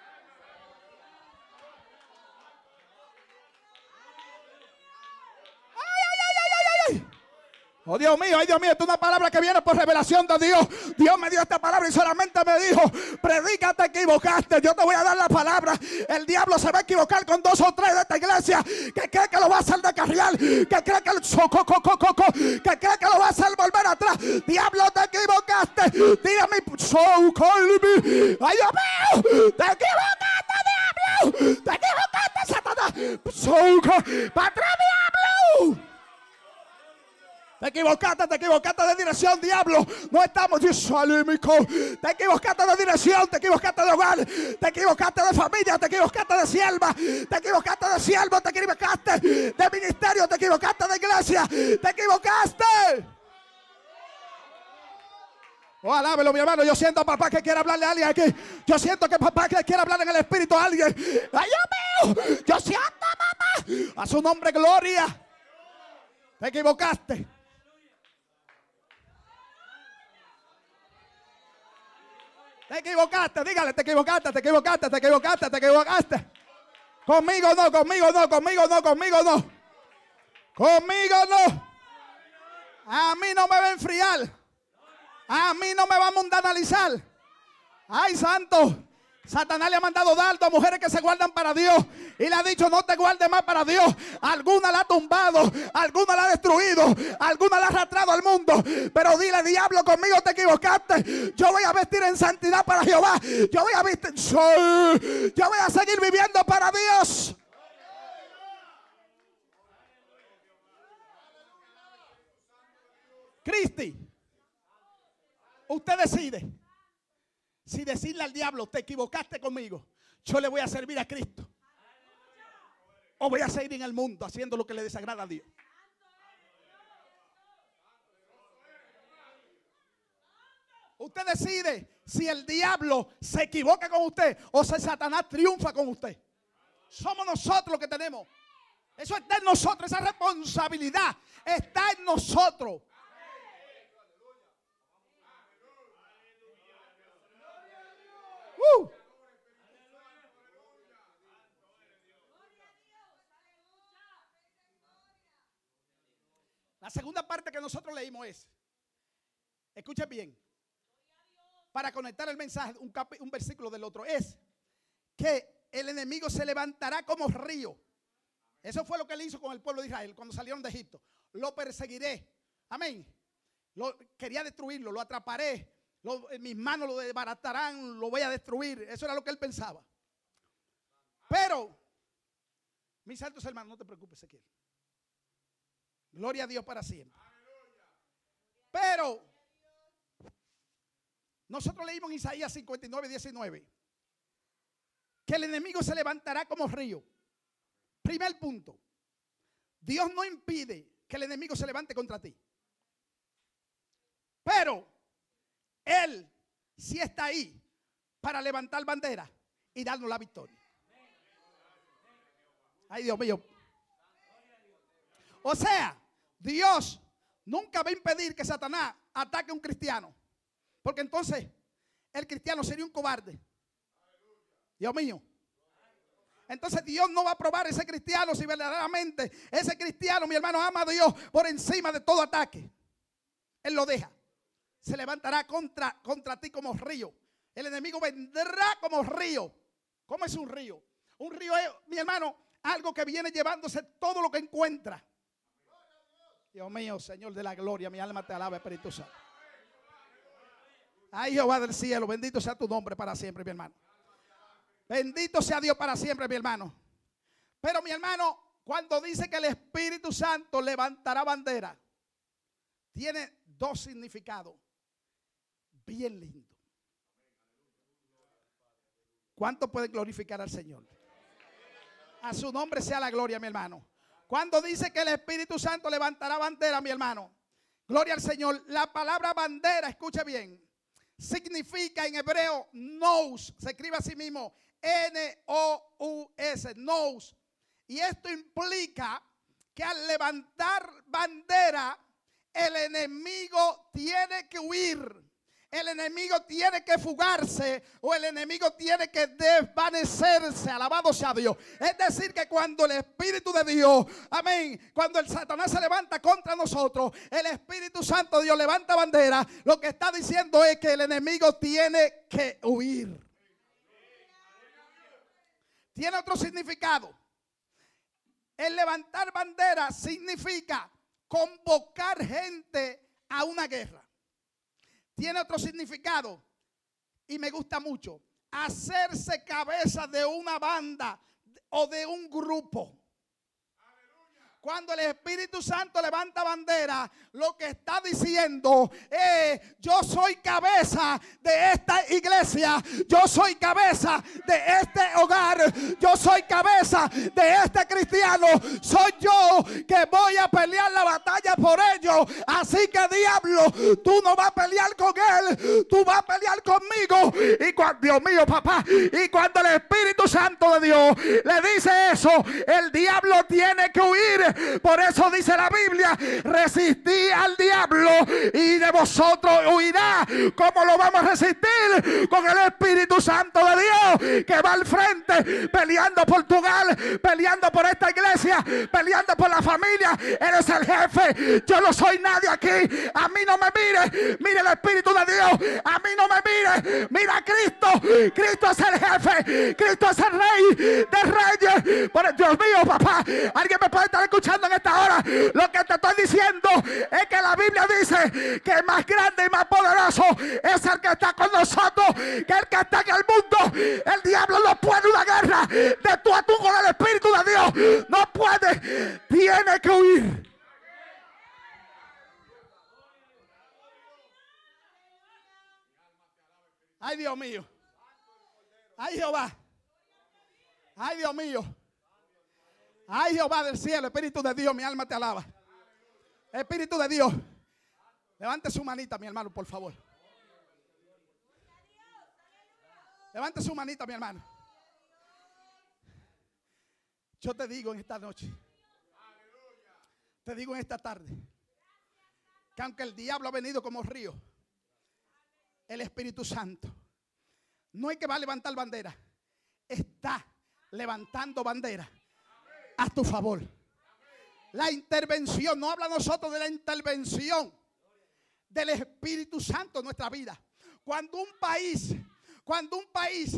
Oh Dios mío, ay Dios mío, esto es una palabra que viene por revelación de Dios. Dios me dio esta palabra y solamente me dijo, predica, te equivocaste. Yo te voy a dar la palabra. El diablo se va a equivocar con dos o tres de esta iglesia que cree que lo va a hacer descarriar, que cree que el socococococo, que cree que lo va a hacer volver atrás. Diablo, te equivocaste. Dígame, so me. Ay Dios mío, te equivocaste, diablo. Te equivocaste, Satanás. So, para atrás, diablo. Te equivocaste, te equivocaste de dirección, diablo. No estamos Te equivocaste de dirección, te equivocaste de hogar, te equivocaste de familia, te equivocaste de sierva, te equivocaste de siervo, te equivocaste de ministerio, te equivocaste de iglesia, te equivocaste. Oh, alábelo, mi hermano. Yo siento a papá que quiere hablarle a alguien aquí. Yo siento que papá que quiere hablar en el espíritu a alguien. ¡Ay, Dios mío! Yo siento, papá. A su nombre, gloria. Te equivocaste. Te equivocaste, dígale, te equivocaste, te equivocaste, te equivocaste, te equivocaste. Conmigo no, conmigo no, conmigo no, conmigo no. Conmigo no. A mí no me va a enfriar. A mí no me va a mundanalizar. Ay, santo. Satanás le ha mandado dardo a mujeres que se guardan para Dios. Y le ha dicho, no te guardes más para Dios. Alguna la ha tumbado, alguna la ha destruido, alguna la ha arrastrado al mundo. Pero dile, diablo, conmigo te equivocaste. Yo voy a vestir en santidad para Jehová. Yo voy a vestir, yo voy a seguir viviendo para Dios. Cristi, usted decide si decirle al diablo, te equivocaste conmigo, yo le voy a servir a Cristo. O voy a seguir en el mundo haciendo lo que le desagrada a Dios. Usted decide si el diablo se equivoca con usted o si Satanás triunfa con usted. Somos nosotros los que tenemos. Eso está en nosotros, esa responsabilidad está en nosotros. La segunda parte que nosotros leímos es, escuche bien, para conectar el mensaje, un, un versículo del otro, es que el enemigo se levantará como río. Eso fue lo que él hizo con el pueblo de Israel cuando salieron de Egipto. Lo perseguiré. Amén. Lo, quería destruirlo, lo atraparé, mis manos lo desbaratarán, lo voy a destruir. Eso era lo que él pensaba. Pero, mis santos hermanos, no te preocupes, Ezequiel. Gloria a Dios para siempre. Pero, nosotros leímos en Isaías 59, 19, que el enemigo se levantará como río. Primer punto, Dios no impide que el enemigo se levante contra ti. Pero él sí está ahí para levantar bandera y darnos la victoria. Ay, Dios mío. O sea, Dios nunca va a impedir que Satanás ataque a un cristiano. Porque entonces el cristiano sería un cobarde. Dios mío. Entonces Dios no va a probar a ese cristiano si verdaderamente ese cristiano, mi hermano, ama a Dios por encima de todo ataque. Él lo deja se levantará contra, contra ti como río. El enemigo vendrá como río. ¿Cómo es un río? Un río es, mi hermano, algo que viene llevándose todo lo que encuentra. Dios mío, Señor de la gloria, mi alma te alaba, Espíritu Santo. Ay, Jehová del cielo, bendito sea tu nombre para siempre, mi hermano. Bendito sea Dios para siempre, mi hermano. Pero mi hermano, cuando dice que el Espíritu Santo levantará bandera, tiene dos significados bien lindo. ¿Cuánto pueden glorificar al Señor? A su nombre sea la gloria, mi hermano. Cuando dice que el Espíritu Santo levantará bandera, mi hermano. Gloria al Señor. La palabra bandera, escuche bien, significa en hebreo nous. Se escribe así mismo, N-O-U-S, nous. Y esto implica que al levantar bandera, el enemigo tiene que huir el enemigo tiene que fugarse o el enemigo tiene que desvanecerse. Alabado sea Dios. Es decir, que cuando el Espíritu de Dios, amén, cuando el Satanás se levanta contra nosotros, el Espíritu Santo de Dios levanta bandera, lo que está diciendo es que el enemigo tiene que huir. Tiene otro significado. El levantar bandera significa convocar gente a una guerra tiene otro significado y me gusta mucho. Hacerse cabeza de una banda o de un grupo. Cuando el Espíritu Santo levanta bandera, lo que está diciendo es, yo soy cabeza de esta iglesia, yo soy cabeza de este hogar, yo soy cabeza de este cristiano, soy yo que voy a pelear la batalla por ellos. Así que diablo, tú no vas a pelear con él, tú vas a pelear conmigo. Y cuando, Dios mío, papá, y cuando el Espíritu Santo de Dios le dice eso, el diablo tiene que huir. Por eso dice la Biblia, resistí al diablo y de vosotros huirá. ¿Cómo lo vamos a resistir? Con el Espíritu Santo de Dios que va al frente peleando por tu peleando por esta iglesia, peleando por la familia. Eres el jefe. Yo no soy nadie aquí. A mí no me mire. Mire el Espíritu de Dios. A mí no me mire. Mira a Cristo. Cristo es el jefe. Cristo es el rey de reyes. Por Dios mío, papá. Alguien me puede estar escuchando en esta hora. Lo que te estoy diciendo es que la Biblia dice que más grande y más poderoso es el que está con nosotros que el que está en el mundo. El diablo no puede una guerra de tú a tú con el Espíritu de Dios. No puede. Tiene que huir. Ay, Dios mío. Ay, Jehová. Ay, Dios mío. Ay, Jehová del cielo, Espíritu de Dios, mi alma te alaba. Espíritu de Dios. Levante su manita, mi hermano, por favor. Levante su manita, mi hermano. Yo te digo en esta noche, te digo en esta tarde, que aunque el diablo ha venido como río, el Espíritu Santo no hay que va a levantar bandera, está levantando bandera a tu favor. La intervención, no habla nosotros de la intervención del Espíritu Santo en nuestra vida. Cuando un país, cuando un país,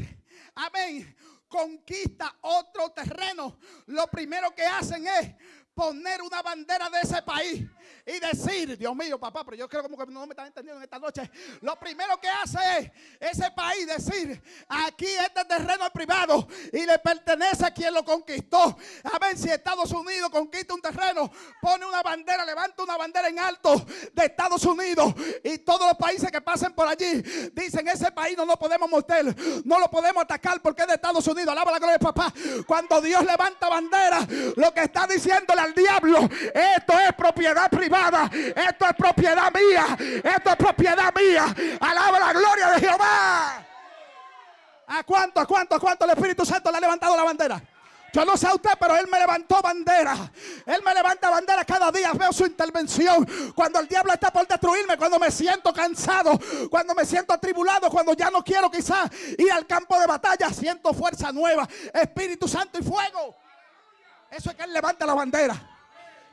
amén, conquista otro terreno, lo primero que hacen es poner una bandera de ese país y decir, Dios mío, papá, pero yo creo como que no me están entendiendo en esta noche. Lo primero que hace es ese país decir, aquí este terreno es privado y le pertenece a quien lo conquistó. A ver si Estados Unidos conquista un terreno, pone una bandera, levanta una bandera en alto de Estados Unidos y todos los países que pasen por allí dicen, ese país no lo podemos morder, no lo podemos atacar porque es de Estados Unidos. Alaba la gloria papá. Cuando Dios levanta bandera, lo que está diciéndole al diablo, esto es propiedad privada esto es propiedad mía. Esto es propiedad mía. Alaba la gloria de Jehová. ¿A cuánto, a cuánto, a cuánto el Espíritu Santo le ha levantado la bandera? Yo no sé a usted, pero Él me levantó bandera. Él me levanta bandera cada día. Veo su intervención. Cuando el diablo está por destruirme, cuando me siento cansado, cuando me siento atribulado, cuando ya no quiero quizás ir al campo de batalla, siento fuerza nueva, Espíritu Santo y fuego. Eso es que Él levanta la bandera.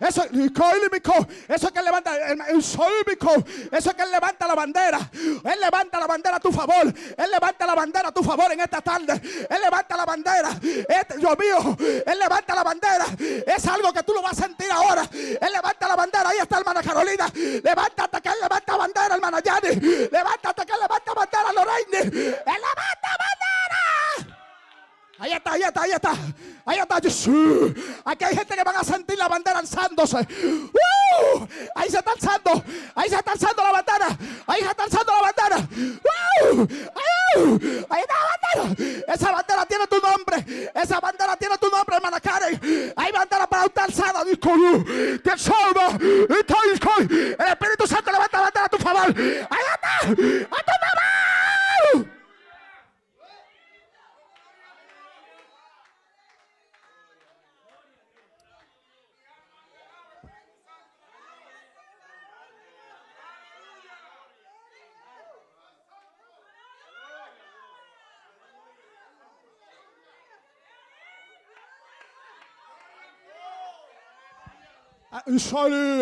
Eso, eso es que él levanta, eso es que él levanta la bandera. Él levanta la bandera a tu favor. Él levanta la bandera a tu favor en esta tarde. Él levanta la bandera. Este, Dios mío, él levanta la bandera. Es algo que tú lo vas a sentir ahora. Él levanta la bandera. Ahí está hermana Carolina. Levántate que él levanta bandera, hermana Yani. Levántate que él levanta bandera, Lorraine. Él levanta bandera. Ahí está, ahí está, ahí está. Ahí está. Aquí hay gente que van a sentir la bandera alzándose. Ahí se está alzando. Ahí se está alzando la bandera. Ahí se está alzando la bandera. Ahí está la bandera. Esa bandera tiene tu nombre. Esa bandera tiene tu nombre, hermana Karen. Hay bandera para usted alzada. Te salva. El Espíritu Santo levanta la bandera a tu favor. Ahí está. A tu favor.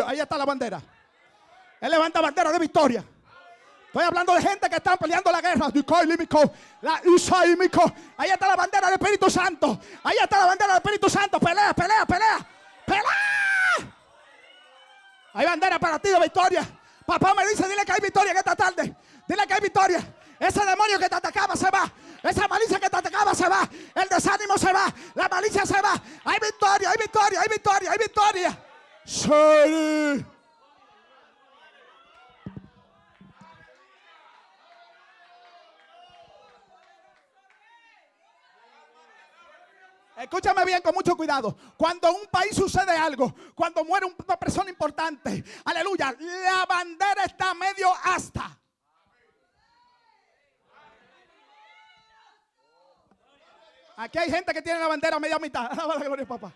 Ahí está la bandera. Él levanta bandera de victoria. Estoy hablando de gente que está peleando la guerra. Ahí está la bandera del Espíritu Santo. Ahí está la bandera del Espíritu Santo. Pelea, pelea, pelea. Pelea. Hay bandera para ti de victoria. Papá me dice, dile que hay victoria en esta tarde. Dile que hay victoria. Ese demonio que te atacaba se va. Esa malicia que te atacaba se va. El desánimo se va. La malicia se va. Hay victoria, hay victoria, hay victoria, hay victoria. Escúchame bien con mucho Cuando un país sucede algo, cuando muere una persona importante, aleluya, la bandera está medio hasta. Aquí hay gente que tiene la bandera media mitad. la gloria, papá.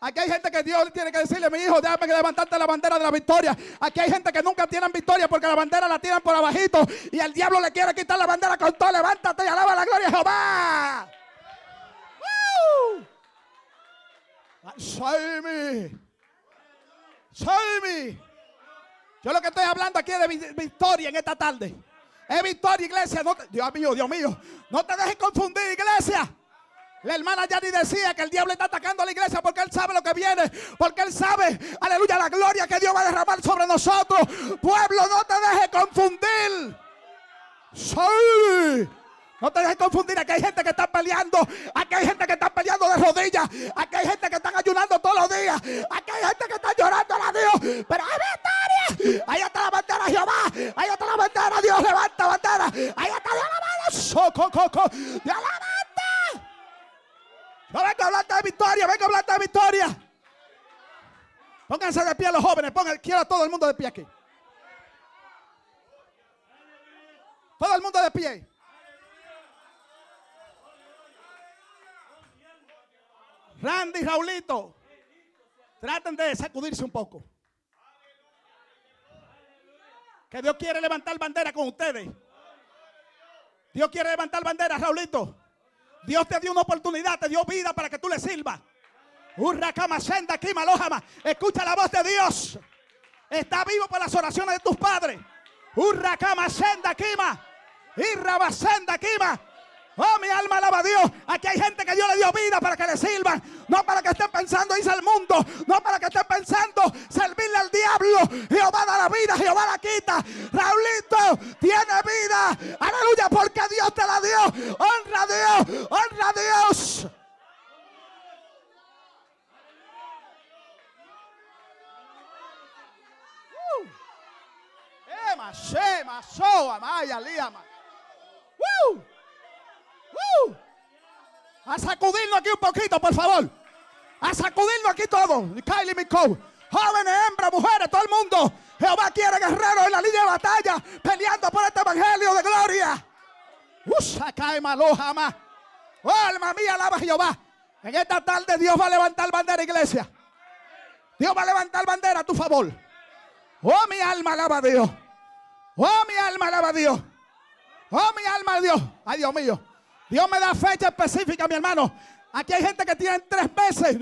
Aquí hay gente que Dios tiene que decirle, mi hijo, déjame levantarte la bandera de la victoria. Aquí hay gente que nunca tienen victoria porque la bandera la tiran por abajito y el diablo le quiere quitar la bandera con todo. Levántate y alaba la gloria de Jehová. Mi. Soy mi. Yo lo que estoy hablando aquí es de victoria en esta tarde. Es victoria, iglesia. Dios mío, Dios mío. No te dejes confundir, iglesia. La hermana ni decía que el diablo está atacando a la iglesia porque él sabe lo que viene. Porque él sabe, aleluya, la gloria que Dios va a derramar sobre nosotros. Pueblo, no te dejes confundir. Soy. No te dejes confundir. Aquí hay gente que está peleando. Aquí hay gente que está peleando de rodillas. Aquí hay gente que está ayunando todos los días. Aquí hay gente que está llorando a Dios. Pero hay victoria. Ahí está la bandera Jehová. Ahí está la bandera. Dios levanta bandera. Ahí está Dios coco. Dios levanta. No venga a hablar de victoria. Venga a hablar de victoria. Pónganse de pie los jóvenes. Pongan, quiero a todo el mundo de pie aquí. Todo el mundo de pie. Randy y Raulito, traten de sacudirse un poco. Que Dios quiere levantar bandera con ustedes. Dios quiere levantar bandera, Raulito. Dios te dio una oportunidad, te dio vida para que tú le sirvas. Escucha la voz de Dios. Está vivo por las oraciones de tus padres. Urrakama senda kima. Irrabasenda kima. Oh, mi alma alaba a Dios. Aquí hay gente que Dios le dio vida para que le sirvan. No para que estén pensando irse al mundo. No para que estén pensando servirle al diablo. Jehová da la vida, Jehová la quita. Raulito tiene vida. Aleluya, porque Dios te la dio. Honra a Dios, honra a Dios. Uh. Ema, shema, soa, maya, liama. A sacudirlo aquí un poquito, por favor. A sacudirlo aquí todo. Kylie Miko. Jóvenes, hembras, mujeres, todo el mundo. Jehová quiere guerreros en la línea de batalla, peleando por este evangelio de gloria. Usa cae jamás. Oh, alma mía, alaba Jehová. En esta tarde Dios va a levantar bandera, iglesia. Dios va a levantar bandera a tu favor. Oh, mi alma alaba a Dios. Oh, mi alma alaba a Dios. Oh, mi alma Dios. Ay, Dios mío. Dios me da fecha específica, mi hermano. Aquí hay gente que tiene tres meses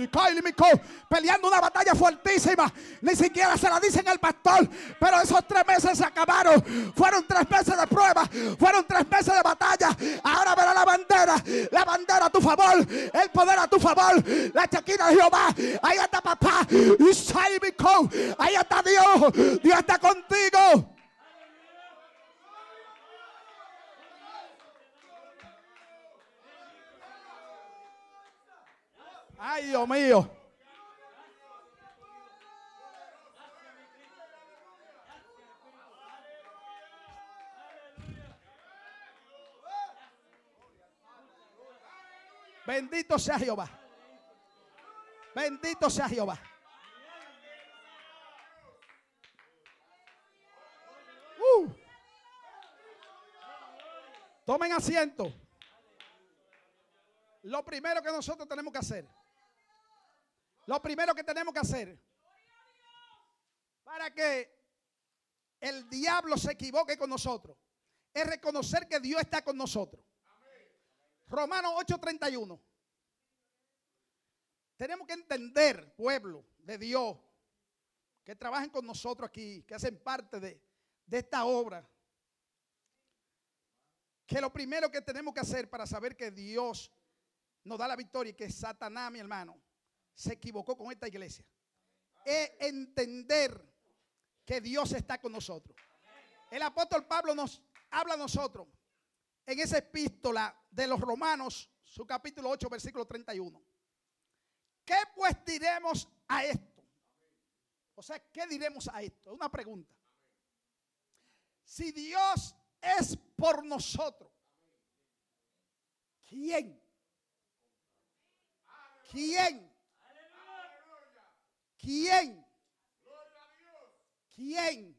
peleando una batalla fuertísima. Ni siquiera se la dicen al pastor. Pero esos tres meses se acabaron. Fueron tres meses de prueba. Fueron tres meses de batalla. Ahora verá la bandera. La bandera a tu favor. El poder a tu favor. La chaquina de Jehová. Ahí está papá. Ahí está Dios. Dios está contigo. Ay, Dios mío. Bendito sea Jehová. Bendito sea Jehová. Uh. Tomen asiento. Lo primero que nosotros tenemos que hacer lo primero que tenemos que hacer para que el diablo se equivoque con nosotros es reconocer que Dios está con nosotros. Romanos 8:31. Tenemos que entender, pueblo de Dios, que trabajen con nosotros aquí, que hacen parte de, de esta obra, que lo primero que tenemos que hacer para saber que Dios nos da la victoria y que Satanás, mi hermano, se equivocó con esta iglesia. Es entender que Dios está con nosotros. El apóstol Pablo nos habla a nosotros en esa epístola de los Romanos, su capítulo 8, versículo 31. ¿Qué pues diremos a esto? O sea, ¿qué diremos a esto? Es una pregunta. Si Dios es por nosotros, ¿quién ¿Quién? ¿Quién? ¿Quién?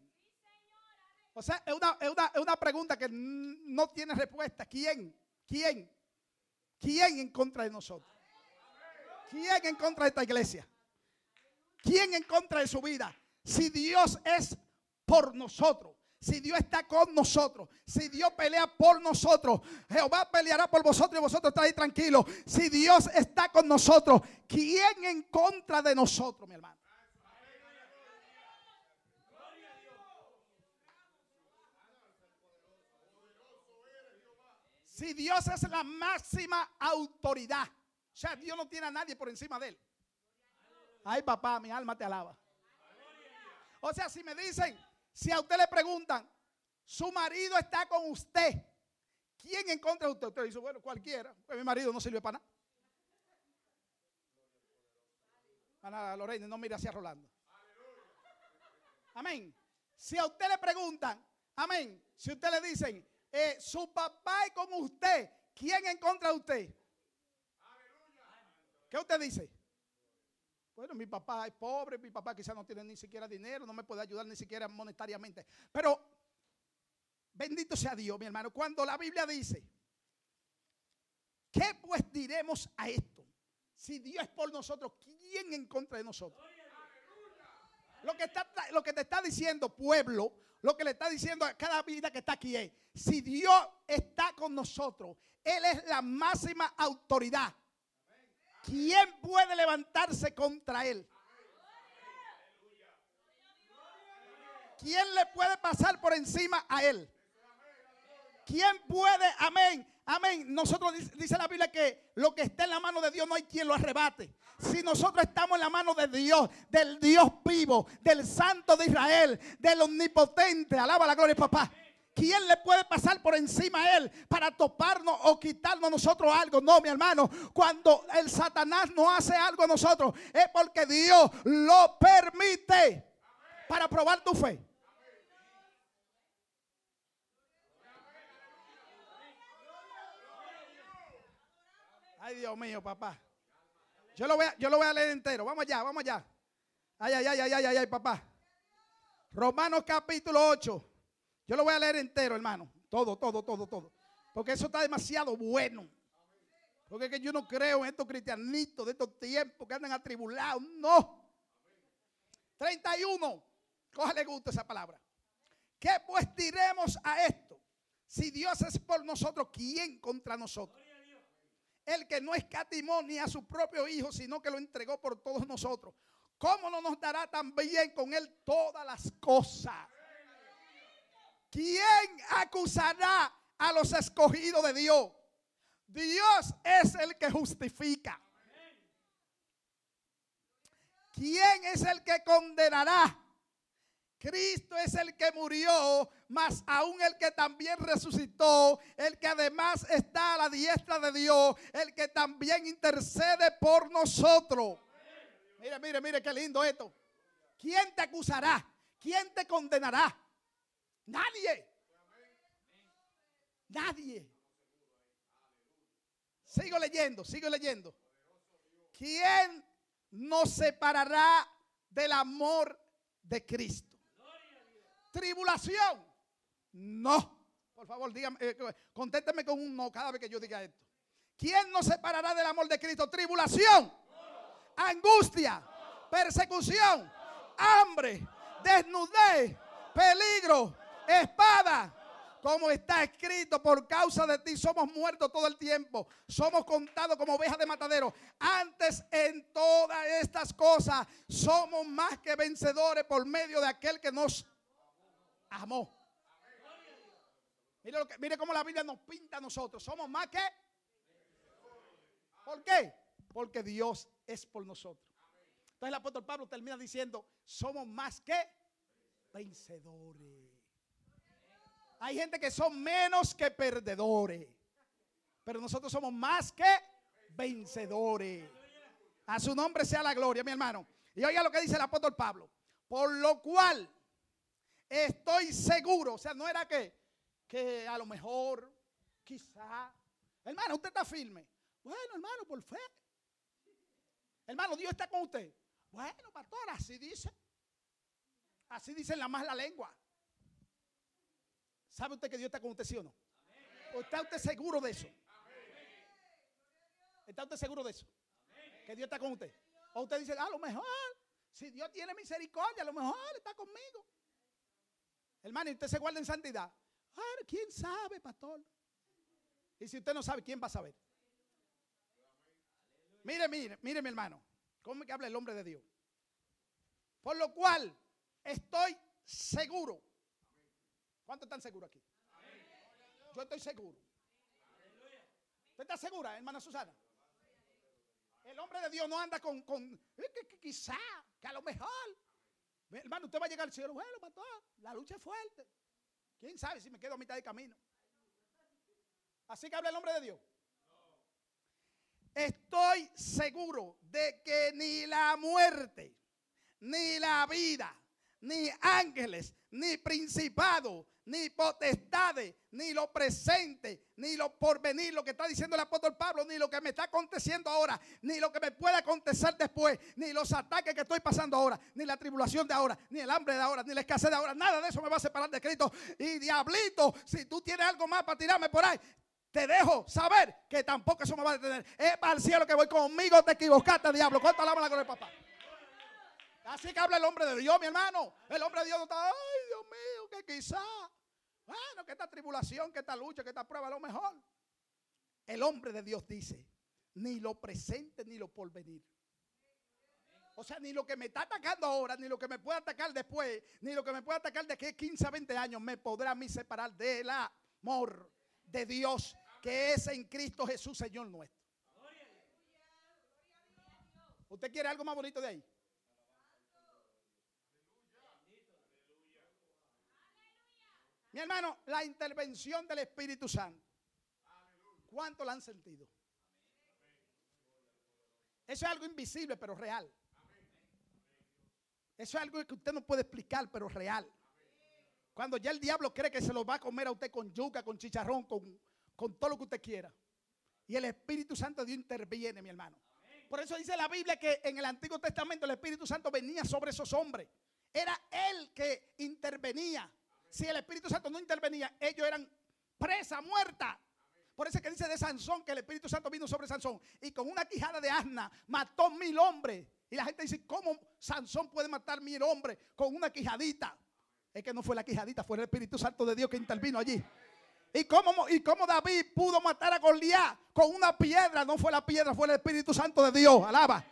O sea, es una, es una, es una pregunta que no tiene respuesta. ¿Quién? ¿Quién? ¿Quién en contra de nosotros? ¿Quién en contra de esta iglesia? ¿Quién en contra de su vida? Si Dios es por nosotros, si Dios está con nosotros, si Dios pelea por nosotros, Jehová peleará por vosotros y vosotros estáis tranquilos. Si Dios está con nosotros, ¿quién en contra de nosotros, mi hermano? Si Dios es la máxima autoridad, o sea, Dios no tiene a nadie por encima de él. Ay, papá, mi alma te alaba. O sea, si me dicen, si a usted le preguntan, su marido está con usted, ¿quién en contra usted? Usted dice, bueno, cualquiera, pues mi marido no sirve para nada. Ana Lorena, no mire hacia Rolando. Amén. Si a usted le preguntan, amén, si usted le dicen, eh, su papá es con usted, ¿quién en contra de usted? ¿Qué usted dice? Bueno, mi papá es pobre, mi papá quizás no tiene ni siquiera dinero, no me puede ayudar ni siquiera monetariamente. Pero bendito sea Dios, mi hermano, cuando la Biblia dice, ¿qué pues diremos a esto? Si Dios es por nosotros, ¿quién en contra de nosotros? Lo que, está, lo que te está diciendo pueblo, lo que le está diciendo a cada vida que está aquí es, si Dios está con nosotros, Él es la máxima autoridad. ¿Quién puede levantarse contra Él? ¿Quién le puede pasar por encima a Él? ¿Quién puede? Amén. Amén. Nosotros dice la Biblia que lo que está en la mano de Dios no hay quien lo arrebate. Si nosotros estamos en la mano de Dios, del Dios vivo, del Santo de Israel, del Omnipotente, alaba la gloria, papá. ¿Quién le puede pasar por encima a él para toparnos o quitarnos nosotros algo? No, mi hermano. Cuando el Satanás no hace algo a nosotros, es porque Dios lo permite para probar tu fe. Ay, Dios mío, papá. Yo lo voy a, yo lo voy a leer entero. Vamos allá, vamos allá. Ay, ay, ay, ay, ay, ay, papá. Romanos capítulo 8. Yo lo voy a leer entero, hermano. Todo, todo, todo, todo. Porque eso está demasiado bueno. Porque que yo no creo en estos cristianitos de estos tiempos que andan atribulados. No. 31. Cójale gusto esa palabra. ¿Qué pues diremos a esto? Si Dios es por nosotros, ¿quién contra nosotros? El que no escatimó ni a su propio Hijo, sino que lo entregó por todos nosotros. ¿Cómo no nos dará también con Él todas las cosas? ¿Quién acusará a los escogidos de Dios? Dios es el que justifica. ¿Quién es el que condenará? Cristo es el que murió, mas aún el que también resucitó, el que además está a la diestra de Dios, el que también intercede por nosotros. Mire, mire, mire qué lindo esto. ¿Quién te acusará? ¿Quién te condenará? Nadie. Nadie. Sigo leyendo, sigo leyendo. ¿Quién nos separará del amor de Cristo? Tribulación. No. Por favor, dígame, eh, conténteme con un no cada vez que yo diga esto. ¿Quién nos separará del amor de Cristo? Tribulación. Angustia. Persecución. Hambre. Desnudez. Peligro espada. Como está escrito, por causa de ti somos muertos todo el tiempo. Somos contados como ovejas de matadero. Antes en todas estas cosas somos más que vencedores por medio de aquel que nos amó. Mire, lo que, mire cómo la Biblia nos pinta a nosotros. Somos más que... ¿Por qué? Porque Dios es por nosotros. Entonces el apóstol Pablo termina diciendo, somos más que vencedores. Hay gente que son menos que perdedores. Pero nosotros somos más que vencedores. A su nombre sea la gloria, mi hermano. Y oiga lo que dice el apóstol Pablo. Por lo cual estoy seguro. O sea, no era que, que a lo mejor, quizá. Hermano, usted está firme. Bueno, hermano, por fe. Hermano, Dios está con usted. Bueno, pastor, así dice. Así dice la más la lengua. ¿Sabe usted que Dios está con usted, sí o no? ¿O está usted seguro de eso? ¿Está usted seguro de eso? Que Dios está con usted. O usted dice, a lo mejor, si Dios tiene misericordia, a lo mejor está conmigo. Hermano, y usted se guarda en santidad. Ah, ¿Quién sabe, pastor? Y si usted no sabe, ¿quién va a saber? Mire, mire, mire mi hermano. ¿Cómo que habla el hombre de Dios? Por lo cual estoy seguro. ¿Cuántos están seguros aquí? Yo estoy seguro. ¿Usted está segura, hermana Susana? El hombre de Dios no anda con, con que, quizá, que a lo mejor. Hermano, usted va a llegar al cielo. Bueno, pastor, la lucha es fuerte. ¿Quién sabe si me quedo a mitad de camino? Así que habla el hombre de Dios. Estoy seguro de que ni la muerte, ni la vida, ni ángeles, ni principado, ni potestades, ni lo presente, ni lo porvenir, lo que está diciendo el apóstol Pablo, ni lo que me está aconteciendo ahora, ni lo que me pueda acontecer después, ni los ataques que estoy pasando ahora, ni la tribulación de ahora, ni el hambre de ahora, ni la escasez de ahora, nada de eso me va a separar de Cristo. Y diablito, si tú tienes algo más para tirarme por ahí, te dejo saber que tampoco eso me va a detener. Es para el cielo que voy conmigo, te equivocaste, diablo. ¿Cuánto alaba con el papá? Así que habla el hombre de Dios, mi hermano. El hombre de Dios no está, ay Dios mío, que quizá, bueno, que esta tribulación, que esta lucha, que esta prueba, a lo mejor. El hombre de Dios dice, ni lo presente ni lo porvenir. O sea, ni lo que me está atacando ahora, ni lo que me puede atacar después, ni lo que me puede atacar de aquí 15 a 20 años, me podrá a mí separar del amor de Dios que es en Cristo Jesús, Señor nuestro. ¿Usted quiere algo más bonito de ahí? Mi hermano, la intervención del Espíritu Santo. ¿Cuánto la han sentido? Eso es algo invisible, pero real. Eso es algo que usted no puede explicar, pero real. Cuando ya el diablo cree que se lo va a comer a usted con yuca, con chicharrón, con, con todo lo que usted quiera. Y el Espíritu Santo de Dios interviene, mi hermano. Por eso dice la Biblia que en el Antiguo Testamento el Espíritu Santo venía sobre esos hombres. Era él que intervenía. Si el Espíritu Santo no intervenía, ellos eran presa, muerta. Por eso es que dice de Sansón que el Espíritu Santo vino sobre Sansón y con una quijada de asna mató mil hombres. Y la gente dice, ¿cómo Sansón puede matar mil hombres con una quijadita? Es que no fue la quijadita, fue el Espíritu Santo de Dios que intervino allí. ¿Y cómo, ¿Y cómo David pudo matar a Goliat con una piedra? No fue la piedra, fue el Espíritu Santo de Dios. Alaba.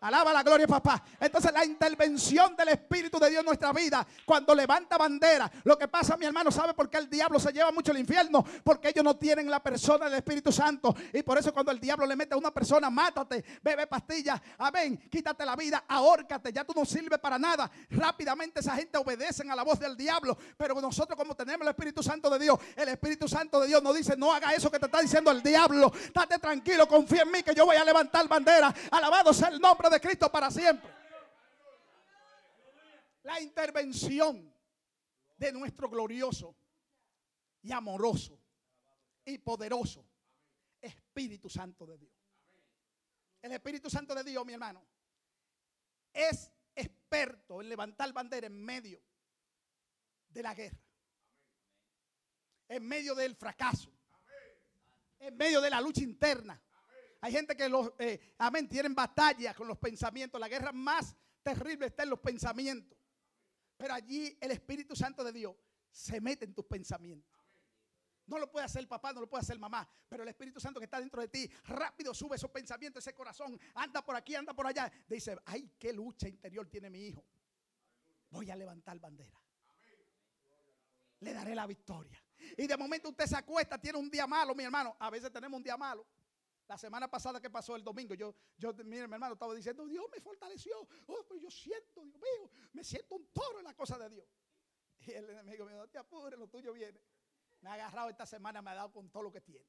Alaba la gloria, papá. Entonces la intervención del Espíritu de Dios en nuestra vida, cuando levanta bandera, lo que pasa, mi hermano, ¿sabe por qué el diablo se lleva mucho al infierno? Porque ellos no tienen la persona del Espíritu Santo. Y por eso cuando el diablo le mete a una persona, mátate, bebe pastillas, amén, quítate la vida, ahórcate, ya tú no sirves para nada. Rápidamente esa gente obedecen a la voz del diablo. Pero nosotros como tenemos el Espíritu Santo de Dios, el Espíritu Santo de Dios nos dice, no haga eso que te está diciendo el diablo. Estate tranquilo, confía en mí que yo voy a levantar bandera. Alabado sea el nombre de Cristo para siempre. La intervención de nuestro glorioso y amoroso y poderoso Espíritu Santo de Dios. El Espíritu Santo de Dios, mi hermano, es experto en levantar bandera en medio de la guerra, en medio del fracaso, en medio de la lucha interna, hay gente que los, eh, amén, tienen batalla con los pensamientos. La guerra más terrible está en los pensamientos. Pero allí el Espíritu Santo de Dios se mete en tus pensamientos. No lo puede hacer papá, no lo puede hacer mamá, pero el Espíritu Santo que está dentro de ti rápido sube esos pensamientos, ese corazón, anda por aquí, anda por allá. Dice, ay, qué lucha interior tiene mi hijo. Voy a levantar bandera. Le daré la victoria. Y de momento usted se acuesta, tiene un día malo, mi hermano. A veces tenemos un día malo. La semana pasada que pasó el domingo, yo, yo, mi hermano estaba diciendo, Dios me fortaleció. Oh, pero yo siento, Dios mío, me siento un toro en la cosa de Dios. Y el enemigo me dijo, no te apures, lo tuyo viene. Me ha agarrado esta semana, me ha dado con todo lo que tiene.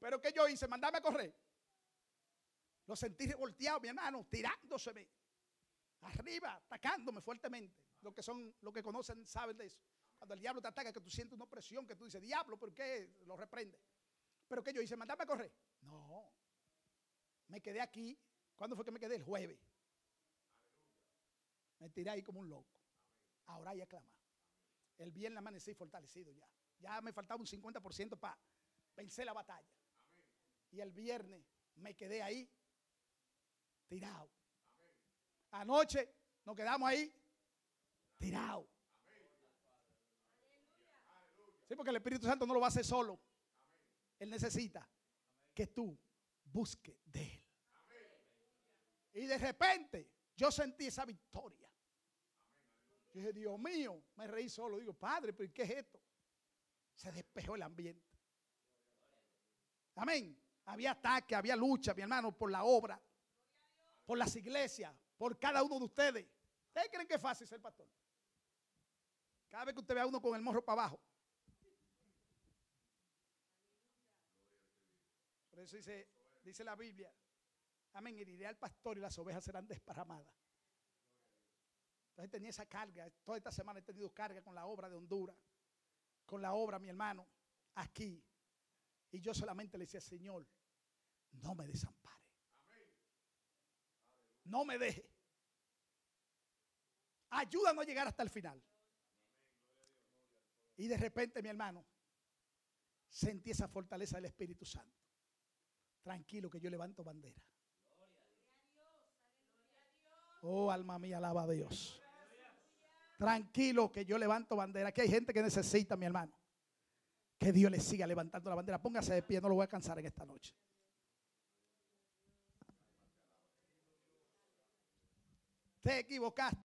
Pero que yo hice? Mandarme a correr. Lo sentí revolteado, mi hermano, tirándoseme. Arriba, atacándome fuertemente. Los que son, los que conocen saben de eso. Cuando el diablo te ataca, que tú sientes una opresión, que tú dices, diablo, ¿por qué? Lo reprende. Pero que yo hice, mandarme a correr. No. Me quedé aquí. ¿Cuándo fue que me quedé? El jueves. Me tiré ahí como un loco. Ahora ya clama. El viernes amanecí fortalecido ya. Ya me faltaba un 50% para vencer la batalla. Y el viernes me quedé ahí tirado. Anoche nos quedamos ahí tirado. Porque el Espíritu Santo no lo va a hacer solo. Él necesita que tú busques de Él. Y de repente yo sentí esa victoria. Yo dije, Dios mío, me reí solo. Digo, Padre, ¿pero qué es esto? Se despejó el ambiente. Amén. Había ataque, había lucha, mi hermano, por la obra, por las iglesias, por cada uno de ustedes. ¿Ustedes creen que es fácil ser pastor? Cada vez que usted ve a uno con el morro para abajo. Eso dice, dice la Biblia, amén, heriré al pastor y las ovejas serán desparramadas. Entonces tenía esa carga. Toda esta semana he tenido carga con la obra de Honduras, con la obra, mi hermano, aquí. Y yo solamente le decía, Señor, no me desampare. No me deje. Ayúdanos a llegar hasta el final. Y de repente, mi hermano, sentí esa fortaleza del Espíritu Santo. Tranquilo que yo levanto bandera. Oh, alma mía, alaba a Dios. Tranquilo que yo levanto bandera. Que hay gente que necesita, mi hermano. Que Dios le siga levantando la bandera. Póngase de pie, no lo voy a cansar en esta noche. Te equivocaste.